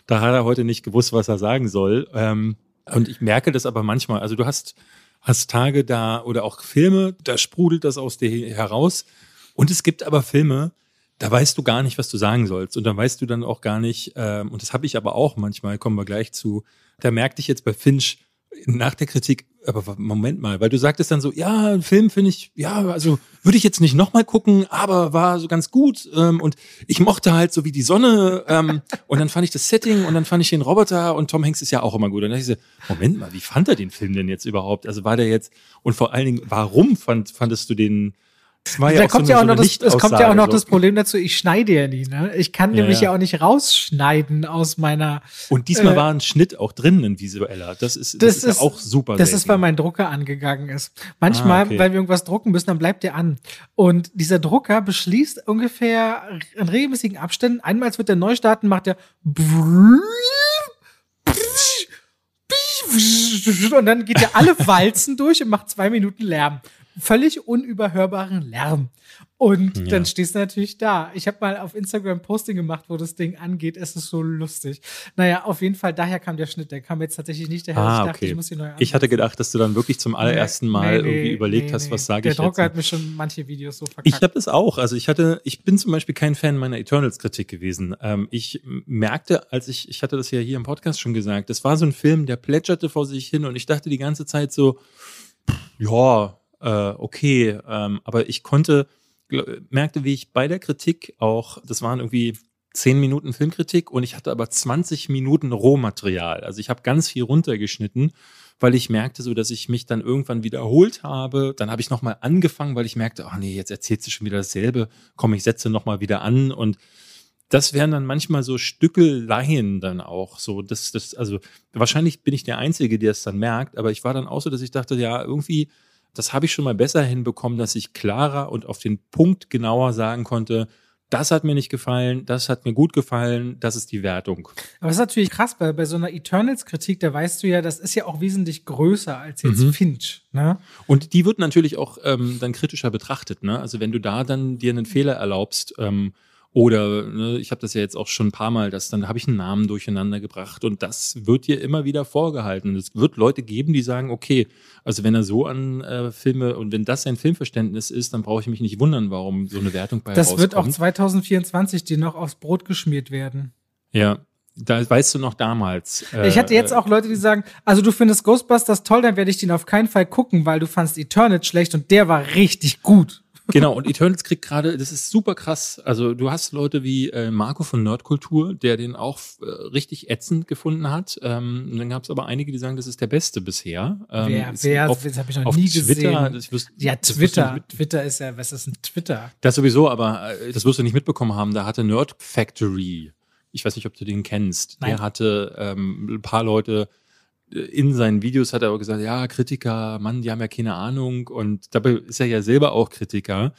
da hat er heute nicht gewusst, was er sagen soll. Ähm, und ich merke das aber manchmal, also du hast, hast Tage da oder auch Filme, da sprudelt das aus dir heraus. Und es gibt aber Filme, da weißt du gar nicht, was du sagen sollst. Und da weißt du dann auch gar nicht, ähm, und das habe ich aber auch manchmal, kommen wir gleich zu, da merkte ich jetzt bei Finch nach der Kritik, aber Moment mal, weil du sagtest dann so, ja, Film finde ich, ja, also würde ich jetzt nicht nochmal gucken, aber war so ganz gut ähm, und ich mochte halt so wie die Sonne ähm, und dann fand ich das Setting und dann fand ich den Roboter und Tom Hanks ist ja auch immer gut. Und dann dachte ich so, Moment mal, wie fand er den Film denn jetzt überhaupt? Also war der jetzt, und vor allen Dingen, warum fand, fandest du den ja da kommt so ja auch noch das, es kommt ja auch noch so. das Problem dazu, ich schneide ja nie, ne? Ich kann ja, nämlich ja. ja auch nicht rausschneiden aus meiner. Und diesmal äh, war ein Schnitt auch drin, ein visueller. Das ist, das, das ist, ist ja auch super. Das selten. ist, weil mein Drucker angegangen ist. Manchmal, ah, okay. weil wir irgendwas drucken müssen, dann bleibt der an. Und dieser Drucker beschließt ungefähr in regelmäßigen Abständen, einmal wird der neu starten, macht der und dann geht er alle Walzen durch und macht zwei Minuten Lärm völlig unüberhörbaren Lärm. Und ja. dann stehst du natürlich da. Ich habe mal auf Instagram Posting gemacht, wo das Ding angeht. Es ist so lustig. Naja, auf jeden Fall, daher kam der Schnitt. Der kam jetzt tatsächlich nicht daher. Ah, ich dachte, okay. ich muss ihn neu anpassen. Ich hatte gedacht, dass du dann wirklich zum allerersten Mal nee, nee, irgendwie überlegt nee, hast, was sage ich jetzt. Der Drucker hat mir schon manche Videos so verkackt. Ich habe das auch. Also ich hatte, ich bin zum Beispiel kein Fan meiner Eternals-Kritik gewesen. Ähm, ich merkte, als ich, ich hatte das ja hier im Podcast schon gesagt, das war so ein Film, der plätscherte vor sich hin und ich dachte die ganze Zeit so, ja, äh, okay, ähm, aber ich konnte, merkte, wie ich bei der Kritik auch, das waren irgendwie zehn Minuten Filmkritik und ich hatte aber 20 Minuten Rohmaterial. Also ich habe ganz viel runtergeschnitten, weil ich merkte so, dass ich mich dann irgendwann wiederholt habe. Dann habe ich nochmal angefangen, weil ich merkte, ach nee, jetzt erzählt sie schon wieder dasselbe. Komm, ich setze nochmal wieder an und das wären dann manchmal so Stückeleien dann auch so. Das, das, also wahrscheinlich bin ich der Einzige, der es dann merkt, aber ich war dann auch so, dass ich dachte, ja, irgendwie das habe ich schon mal besser hinbekommen, dass ich klarer und auf den Punkt genauer sagen konnte, das hat mir nicht gefallen, das hat mir gut gefallen, das ist die Wertung. Aber das ist natürlich krass, weil bei so einer Eternals-Kritik, da weißt du ja, das ist ja auch wesentlich größer als jetzt mhm. Finch. Ne? Und die wird natürlich auch ähm, dann kritischer betrachtet. Ne? Also wenn du da dann dir einen Fehler erlaubst, ähm, oder ne, ich habe das ja jetzt auch schon ein paar Mal, dass dann habe ich einen Namen durcheinander gebracht und das wird dir immer wieder vorgehalten. es wird Leute geben, die sagen, okay, also wenn er so an äh, Filme und wenn das sein Filmverständnis ist, dann brauche ich mich nicht wundern, warum so eine Wertung bei Das rauskommt. wird auch 2024 dir noch aufs Brot geschmiert werden. Ja, da weißt du noch damals. Äh, ich hatte jetzt auch Leute, die sagen, also du findest Ghostbusters toll, dann werde ich den auf keinen Fall gucken, weil du fandst Eternal schlecht und der war richtig gut. Genau, und Eternals kriegt gerade, das ist super krass. Also du hast Leute wie äh, Marco von Nerdkultur, der den auch äh, richtig ätzend gefunden hat. Ähm, dann gab es aber einige, die sagen, das ist der beste bisher. Ähm, wer, wer, auf, das habe ich noch nie Twitter, gesehen. Wirst, ja, Twitter. Twitter ist ja, was ist ein Twitter? Das sowieso, aber äh, das wirst du nicht mitbekommen haben. Da hatte Nerd Factory, ich weiß nicht, ob du den kennst, Nein. der hatte ähm, ein paar Leute in seinen Videos hat er auch gesagt, ja, Kritiker, Mann, die haben ja keine Ahnung. Und dabei ist er ja selber auch Kritiker.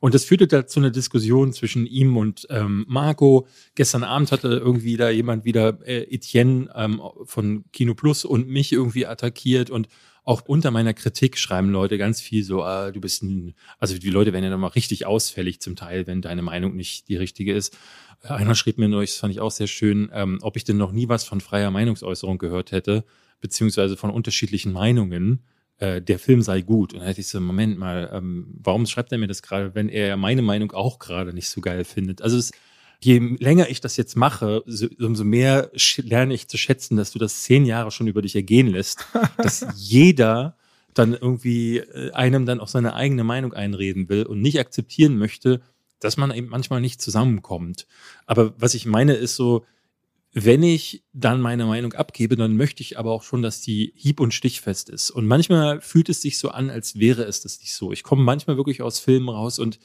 Und das führte da zu einer Diskussion zwischen ihm und ähm, Marco. Gestern Abend hatte irgendwie da jemand wieder äh, Etienne ähm, von Kino Plus und mich irgendwie attackiert und auch unter meiner Kritik schreiben Leute ganz viel so, ah, du bist ein, also die Leute werden ja dann mal richtig ausfällig zum Teil, wenn deine Meinung nicht die richtige ist. Einer schrieb mir neulich, das fand ich auch sehr schön, ähm, ob ich denn noch nie was von freier Meinungsäußerung gehört hätte, beziehungsweise von unterschiedlichen Meinungen. Äh, der Film sei gut. Und dann hätte ich so, Moment mal, ähm, warum schreibt er mir das gerade, wenn er meine Meinung auch gerade nicht so geil findet? Also es, je länger ich das jetzt mache, so, umso mehr lerne ich zu schätzen, dass du das zehn Jahre schon über dich ergehen lässt, [LAUGHS] dass jeder dann irgendwie äh, einem dann auch seine eigene Meinung einreden will und nicht akzeptieren möchte, dass man eben manchmal nicht zusammenkommt. Aber was ich meine ist so, wenn ich dann meine Meinung abgebe, dann möchte ich aber auch schon, dass die hieb- und stichfest ist. Und manchmal fühlt es sich so an, als wäre es das nicht so. Ich komme manchmal wirklich aus Filmen raus und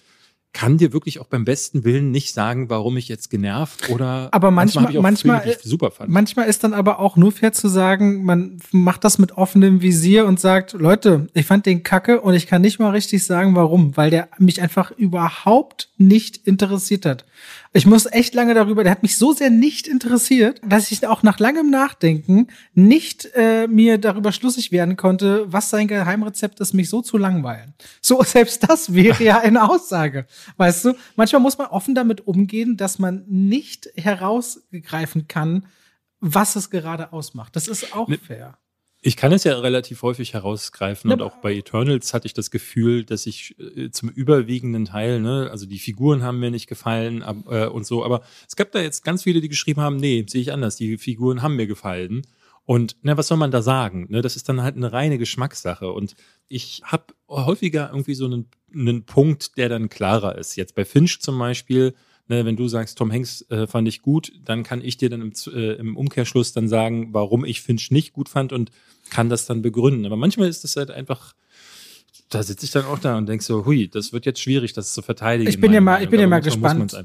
kann dir wirklich auch beim besten Willen nicht sagen, warum ich jetzt genervt oder aber manchmal manchmal Filme, super fand. Manchmal ist dann aber auch nur fair zu sagen, man macht das mit offenem Visier und sagt, Leute, ich fand den Kacke und ich kann nicht mal richtig sagen, warum, weil der mich einfach überhaupt nicht interessiert hat. Ich muss echt lange darüber, der hat mich so sehr nicht interessiert, dass ich auch nach langem Nachdenken nicht äh, mir darüber schlussig werden konnte, was sein Geheimrezept ist, mich so zu langweilen. So, [LAUGHS] selbst das wäre ja eine Aussage. Weißt du, manchmal muss man offen damit umgehen, dass man nicht herausgreifen kann, was es gerade ausmacht. Das ist auch ne, fair. Ich kann es ja relativ häufig herausgreifen ja, und auch bei Eternals hatte ich das Gefühl, dass ich äh, zum überwiegenden Teil, ne, also die Figuren haben mir nicht gefallen ab, äh, und so, aber es gab da jetzt ganz viele, die geschrieben haben, nee, sehe ich anders, die Figuren haben mir gefallen. Und na, was soll man da sagen? Ne, das ist dann halt eine reine Geschmackssache. Und ich habe häufiger irgendwie so einen, einen Punkt, der dann klarer ist. Jetzt bei Finch zum Beispiel, ne, wenn du sagst, Tom Hanks äh, fand ich gut, dann kann ich dir dann im, äh, im Umkehrschluss dann sagen, warum ich Finch nicht gut fand und kann das dann begründen. Aber manchmal ist das halt einfach da sitze ich dann auch da und denke so, hui, das wird jetzt schwierig, das zu verteidigen. Ich bin ja mal, ich bin ja mal gespannt.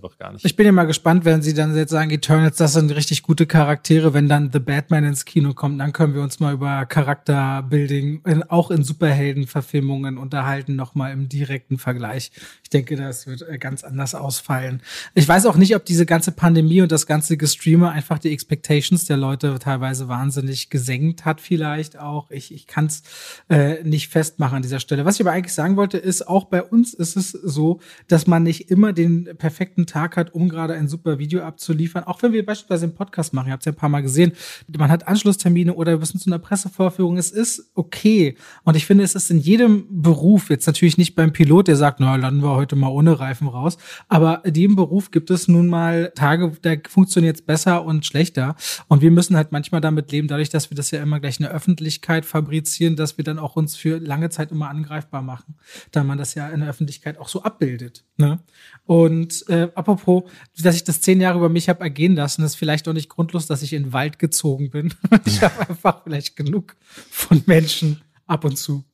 Ich bin ja mal gespannt, wenn sie dann jetzt sagen, Eternals, das sind richtig gute Charaktere, wenn dann The Batman ins Kino kommt, dann können wir uns mal über Charakterbuilding in, auch in Superheldenverfilmungen unterhalten, nochmal im direkten Vergleich. Ich denke, das wird äh, ganz anders ausfallen. Ich weiß auch nicht, ob diese ganze Pandemie und das ganze Gestreamer einfach die Expectations der Leute teilweise wahnsinnig gesenkt hat, vielleicht auch. Ich, ich kann es äh, nicht festmachen an dieser Stelle. Was was ich aber eigentlich sagen wollte, ist, auch bei uns ist es so, dass man nicht immer den perfekten Tag hat, um gerade ein super Video abzuliefern. Auch wenn wir beispielsweise einen Podcast machen, ihr habt es ja ein paar Mal gesehen, man hat Anschlusstermine oder wir müssen zu einer Pressevorführung. Es ist okay. Und ich finde, es ist in jedem Beruf, jetzt natürlich nicht beim Pilot, der sagt, na, landen wir heute mal ohne Reifen raus. Aber in jedem Beruf gibt es nun mal Tage, da funktioniert es besser und schlechter. Und wir müssen halt manchmal damit leben, dadurch, dass wir das ja immer gleich in der Öffentlichkeit fabrizieren, dass wir dann auch uns für lange Zeit immer angreifen greifbar machen, da man das ja in der Öffentlichkeit auch so abbildet. Ne? Und äh, apropos, dass ich das zehn Jahre über mich habe ergehen lassen, ist vielleicht auch nicht grundlos, dass ich in den Wald gezogen bin. [LAUGHS] ich habe einfach vielleicht genug von Menschen ab und zu.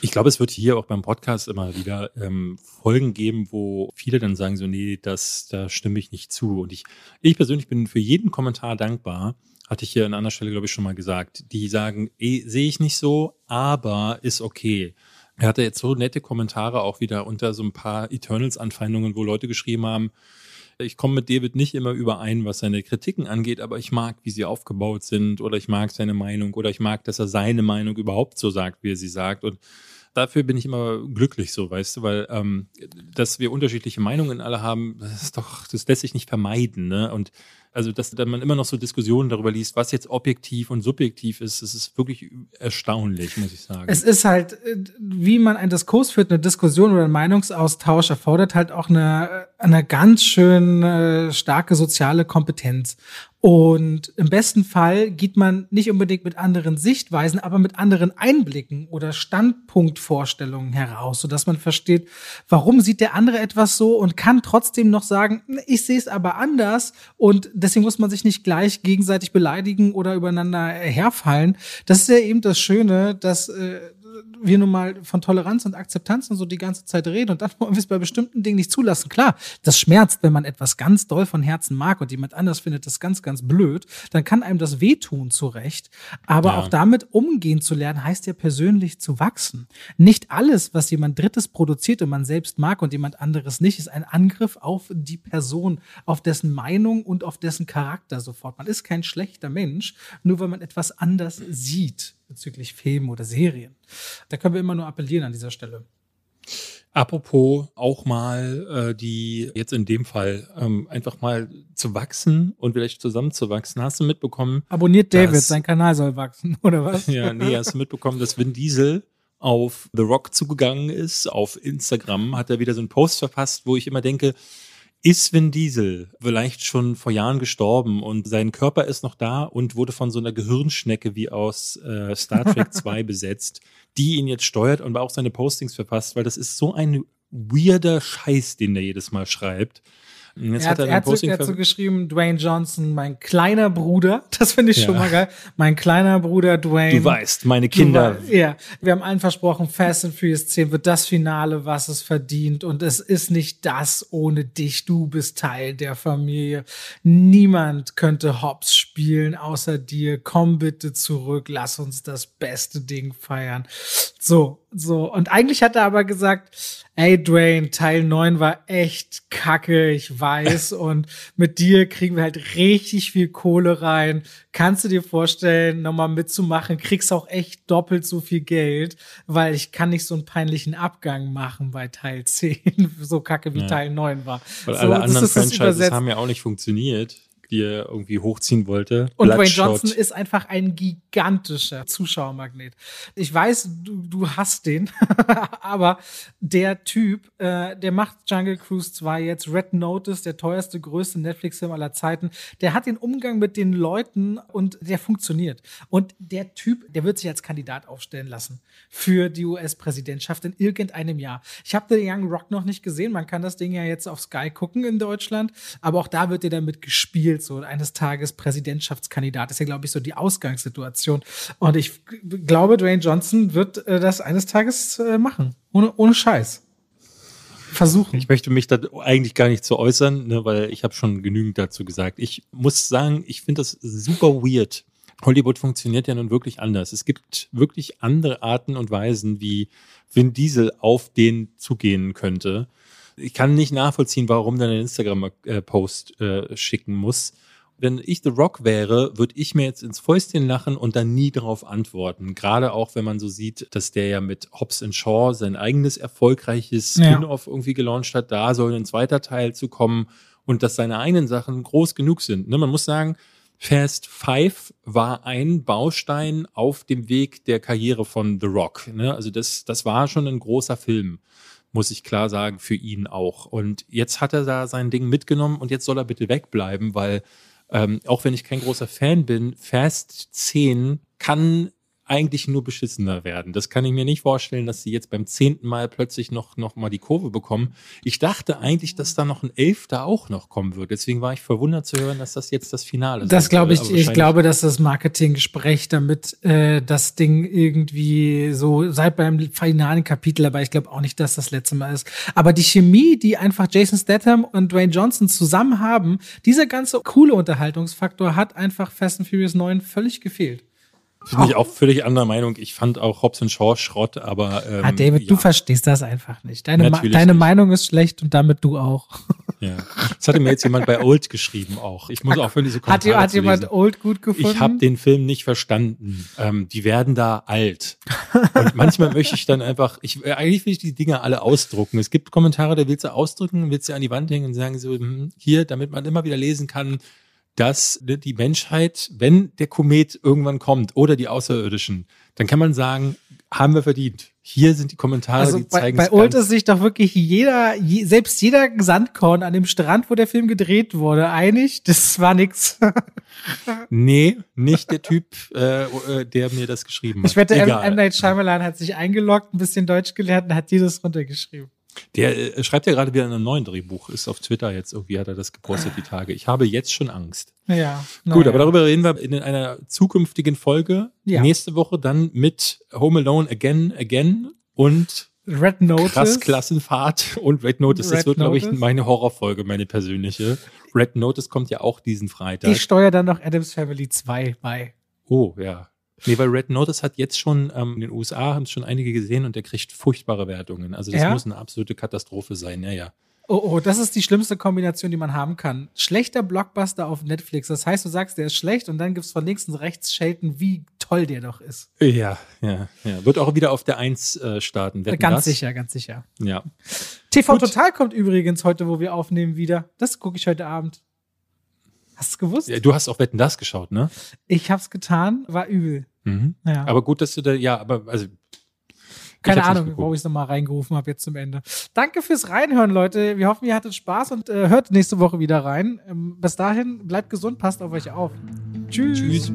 Ich glaube, es wird hier auch beim Podcast immer wieder ähm, Folgen geben, wo viele dann sagen so, nee, das, da stimme ich nicht zu. Und ich, ich persönlich bin für jeden Kommentar dankbar, hatte ich hier an einer Stelle, glaube ich, schon mal gesagt, die sagen, eh, sehe ich nicht so, aber ist okay. Er hatte jetzt so nette Kommentare auch wieder unter so ein paar Eternals-Anfeindungen, wo Leute geschrieben haben, ich komme mit David nicht immer überein, was seine Kritiken angeht, aber ich mag, wie sie aufgebaut sind oder ich mag seine Meinung oder ich mag, dass er seine Meinung überhaupt so sagt, wie er sie sagt. Und dafür bin ich immer glücklich so, weißt du, weil ähm, dass wir unterschiedliche Meinungen alle haben, das ist doch, das lässt sich nicht vermeiden, ne? Und also, dass dann man immer noch so Diskussionen darüber liest, was jetzt objektiv und subjektiv ist, das ist wirklich erstaunlich, muss ich sagen. Es ist halt, äh, wie man einen Diskurs führt, eine Diskussion oder einen Meinungsaustausch erfordert halt auch eine, eine ganz schön äh, starke soziale Kompetenz. Und im besten Fall geht man nicht unbedingt mit anderen Sichtweisen, aber mit anderen Einblicken oder Standpunktvorstellungen heraus, sodass man versteht, warum sieht der andere etwas so und kann trotzdem noch sagen, ich sehe es aber anders und deswegen muss man sich nicht gleich gegenseitig beleidigen oder übereinander herfallen. Das ist ja eben das Schöne, dass äh, wir nun mal von Toleranz und Akzeptanz und so die ganze Zeit reden und dann [LAUGHS] wollen wir es bei bestimmten Dingen nicht zulassen. Klar, das schmerzt, wenn man etwas ganz doll von Herzen mag und jemand anders findet das ganz, ganz blöd, dann kann einem das wehtun, zu Recht. Aber ja. auch damit umgehen zu lernen, heißt ja persönlich zu wachsen. Nicht alles, was jemand Drittes produziert und man selbst mag und jemand anderes nicht, ist ein Angriff auf die Person, auf dessen Meinung und auf dessen Charakter sofort. Man ist kein schlechter Mensch, nur weil man etwas anders sieht bezüglich Filmen oder Serien. Da können wir immer nur appellieren an dieser Stelle. Apropos auch mal äh, die jetzt in dem Fall ähm, einfach mal zu wachsen und vielleicht zusammenzuwachsen. Hast du mitbekommen? Abonniert David, dass, sein Kanal soll wachsen, [LAUGHS] oder was? Ja, nee, hast du mitbekommen, dass Vin Diesel auf The Rock zugegangen ist, auf Instagram, hat er wieder so einen Post verfasst, wo ich immer denke, ist Vin Diesel vielleicht schon vor Jahren gestorben und sein Körper ist noch da und wurde von so einer Gehirnschnecke wie aus äh, Star Trek [LAUGHS] 2 besetzt, die ihn jetzt steuert und auch seine Postings verfasst, weil das ist so ein weirder Scheiß, den er jedes Mal schreibt. Jetzt er hat, hat er, er hat dazu geschrieben, Dwayne Johnson, mein kleiner Bruder. [LAUGHS] Das finde ich ja. schon mal geil. Mein kleiner Bruder Dwayne. Du weißt, meine Kinder. Weißt, ja, wir haben allen versprochen, Fast and Furious 10 wird das Finale, was es verdient. Und es ist nicht das ohne dich. Du bist Teil der Familie. Niemand könnte Hobbs spielen außer dir. Komm bitte zurück. Lass uns das beste Ding feiern. So, so. Und eigentlich hat er aber gesagt, ey Dwayne, Teil 9 war echt kacke, ich weiß. [LAUGHS] und mit dir kriegen wir halt richtig viel Kohle rein. Kannst du dir vorstellen, nochmal mitzumachen? Kriegst auch echt doppelt so viel Geld, weil ich kann nicht so einen peinlichen Abgang machen bei Teil 10, [LAUGHS] so kacke wie ja. Teil 9 war. Weil so, alle anderen Franchises haben ja auch nicht funktioniert die er irgendwie hochziehen wollte. Und Bloodshot. Dwayne Johnson ist einfach ein gigantischer Zuschauermagnet. Ich weiß, du, du hast den, [LAUGHS] aber der Typ, äh, der macht Jungle Cruise 2 jetzt, Red Notice, der teuerste, größte Netflix-Film aller Zeiten. Der hat den Umgang mit den Leuten und der funktioniert. Und der Typ, der wird sich als Kandidat aufstellen lassen für die US-Präsidentschaft in irgendeinem Jahr. Ich habe The Young Rock noch nicht gesehen. Man kann das Ding ja jetzt auf Sky gucken in Deutschland. Aber auch da wird er damit gespielt so eines Tages Präsidentschaftskandidat. Das ist ja, glaube ich, so die Ausgangssituation. Und ich glaube, Dwayne Johnson wird äh, das eines Tages äh, machen. Ohne, ohne Scheiß. Versuchen. Ich möchte mich da eigentlich gar nicht zu äußern, ne, weil ich habe schon genügend dazu gesagt. Ich muss sagen, ich finde das super weird. Hollywood funktioniert ja nun wirklich anders. Es gibt wirklich andere Arten und Weisen, wie Vin Diesel auf den zugehen könnte ich kann nicht nachvollziehen, warum dann ein Instagram-Post äh, schicken muss. Wenn ich The Rock wäre, würde ich mir jetzt ins Fäustchen lachen und dann nie darauf antworten. Gerade auch, wenn man so sieht, dass der ja mit Hobbs Shaw sein eigenes erfolgreiches Spin-off ja. irgendwie gelauncht hat. Da soll ein zweiter Teil zu kommen und dass seine eigenen Sachen groß genug sind. Ne? Man muss sagen, Fast Five war ein Baustein auf dem Weg der Karriere von The Rock. Ne? Also das, das war schon ein großer Film muss ich klar sagen, für ihn auch. Und jetzt hat er da sein Ding mitgenommen und jetzt soll er bitte wegbleiben, weil ähm, auch wenn ich kein großer Fan bin, Fast 10 kann eigentlich nur beschissener werden. Das kann ich mir nicht vorstellen, dass sie jetzt beim zehnten Mal plötzlich noch, noch mal die Kurve bekommen. Ich dachte eigentlich, dass da noch ein Elfter auch noch kommen wird. Deswegen war ich verwundert zu hören, dass das jetzt das Finale ist. Das glaube ich, ich glaube, dass das Marketinggespräch damit äh, das Ding irgendwie so seit beim finalen Kapitel, aber ich glaube auch nicht, dass das letzte Mal ist. Aber die Chemie, die einfach Jason Statham und Dwayne Johnson zusammen haben, dieser ganze coole Unterhaltungsfaktor hat einfach Fast and Furious 9 völlig gefehlt. Finde ich auch völlig anderer Meinung. Ich fand auch Hobbs Shaw Schrott, aber. Ähm, ah, David, ja. du verstehst das einfach nicht. Deine, Ma deine Meinung ist schlecht und damit du auch. [LAUGHS] Ja. Das hatte mir jetzt jemand bei Old geschrieben auch. Ich muss auch für diese Kommentare Hat, hat jemand Old gut gefunden? Ich habe den Film nicht verstanden. Ähm, die werden da alt. Und manchmal möchte ich dann einfach, ich, äh, eigentlich will ich die Dinge alle ausdrucken. Es gibt Kommentare, da willst du ausdrücken, willst du an die Wand hängen und sagen so, hm, hier, damit man immer wieder lesen kann, dass die Menschheit, wenn der Komet irgendwann kommt oder die Außerirdischen, dann kann man sagen, haben wir verdient. Hier sind die Kommentare, also die zeigen Bei, bei Old ist sich doch wirklich jeder, je, selbst jeder Sandkorn an dem Strand, wo der Film gedreht wurde, einig, [LAUGHS] das war nix. [LAUGHS] nee, nicht der Typ, äh, äh, der mir das geschrieben hat. Ich wette, M. M. Night Shyamalan hat sich eingeloggt, ein bisschen Deutsch gelernt und hat dieses runtergeschrieben. Der äh, schreibt ja gerade wieder in einem neuen Drehbuch, ist auf Twitter jetzt irgendwie, hat er das gepostet die Tage. Ich habe jetzt schon Angst. Ja. Gut, naja. aber darüber reden wir in einer zukünftigen Folge. Ja. Nächste Woche dann mit Home Alone Again, Again und Red Notice. Krass Klassenfahrt und Red Notice. Das Red wird, glaube ich, meine Horrorfolge, meine persönliche. Red Notice kommt ja auch diesen Freitag. Ich steuere dann noch Adams Family 2 bei. oh, ja. Nee, weil Red Notice hat jetzt schon, ähm, in den USA haben es schon einige gesehen und der kriegt furchtbare Wertungen. Also das Ja? muss eine absolute Katastrophe sein, ja, ja. Oh, oh, das ist die schlimmste Kombination, die man haben kann. Schlechter Blockbuster auf Netflix. Das heißt, du sagst, der ist schlecht und dann gibt's von links und rechts Schelten, wie toll der doch ist. Ja, ja, ja. Wird auch wieder auf der 1 äh, starten. Wetten ganz das? sicher, ganz sicher. Ja. TV Gut. Total kommt übrigens heute, wo wir aufnehmen, wieder. Das gucke ich heute Abend. Hast du es gewusst? ja. Du hast auch Wetten das geschaut, ne? Ich hab's getan, war übel. Mhm. Ja. Aber gut, dass du da, ja, aber also. Keine Ahnung, warum ich es nochmal reingerufen habe jetzt zum Ende. Danke fürs Reinhören, Leute. Wir hoffen, ihr hattet Spaß und äh, hört nächste Woche wieder rein. Ähm, bis dahin, bleibt gesund, passt auf euch auf. Tschüss. Tschüss.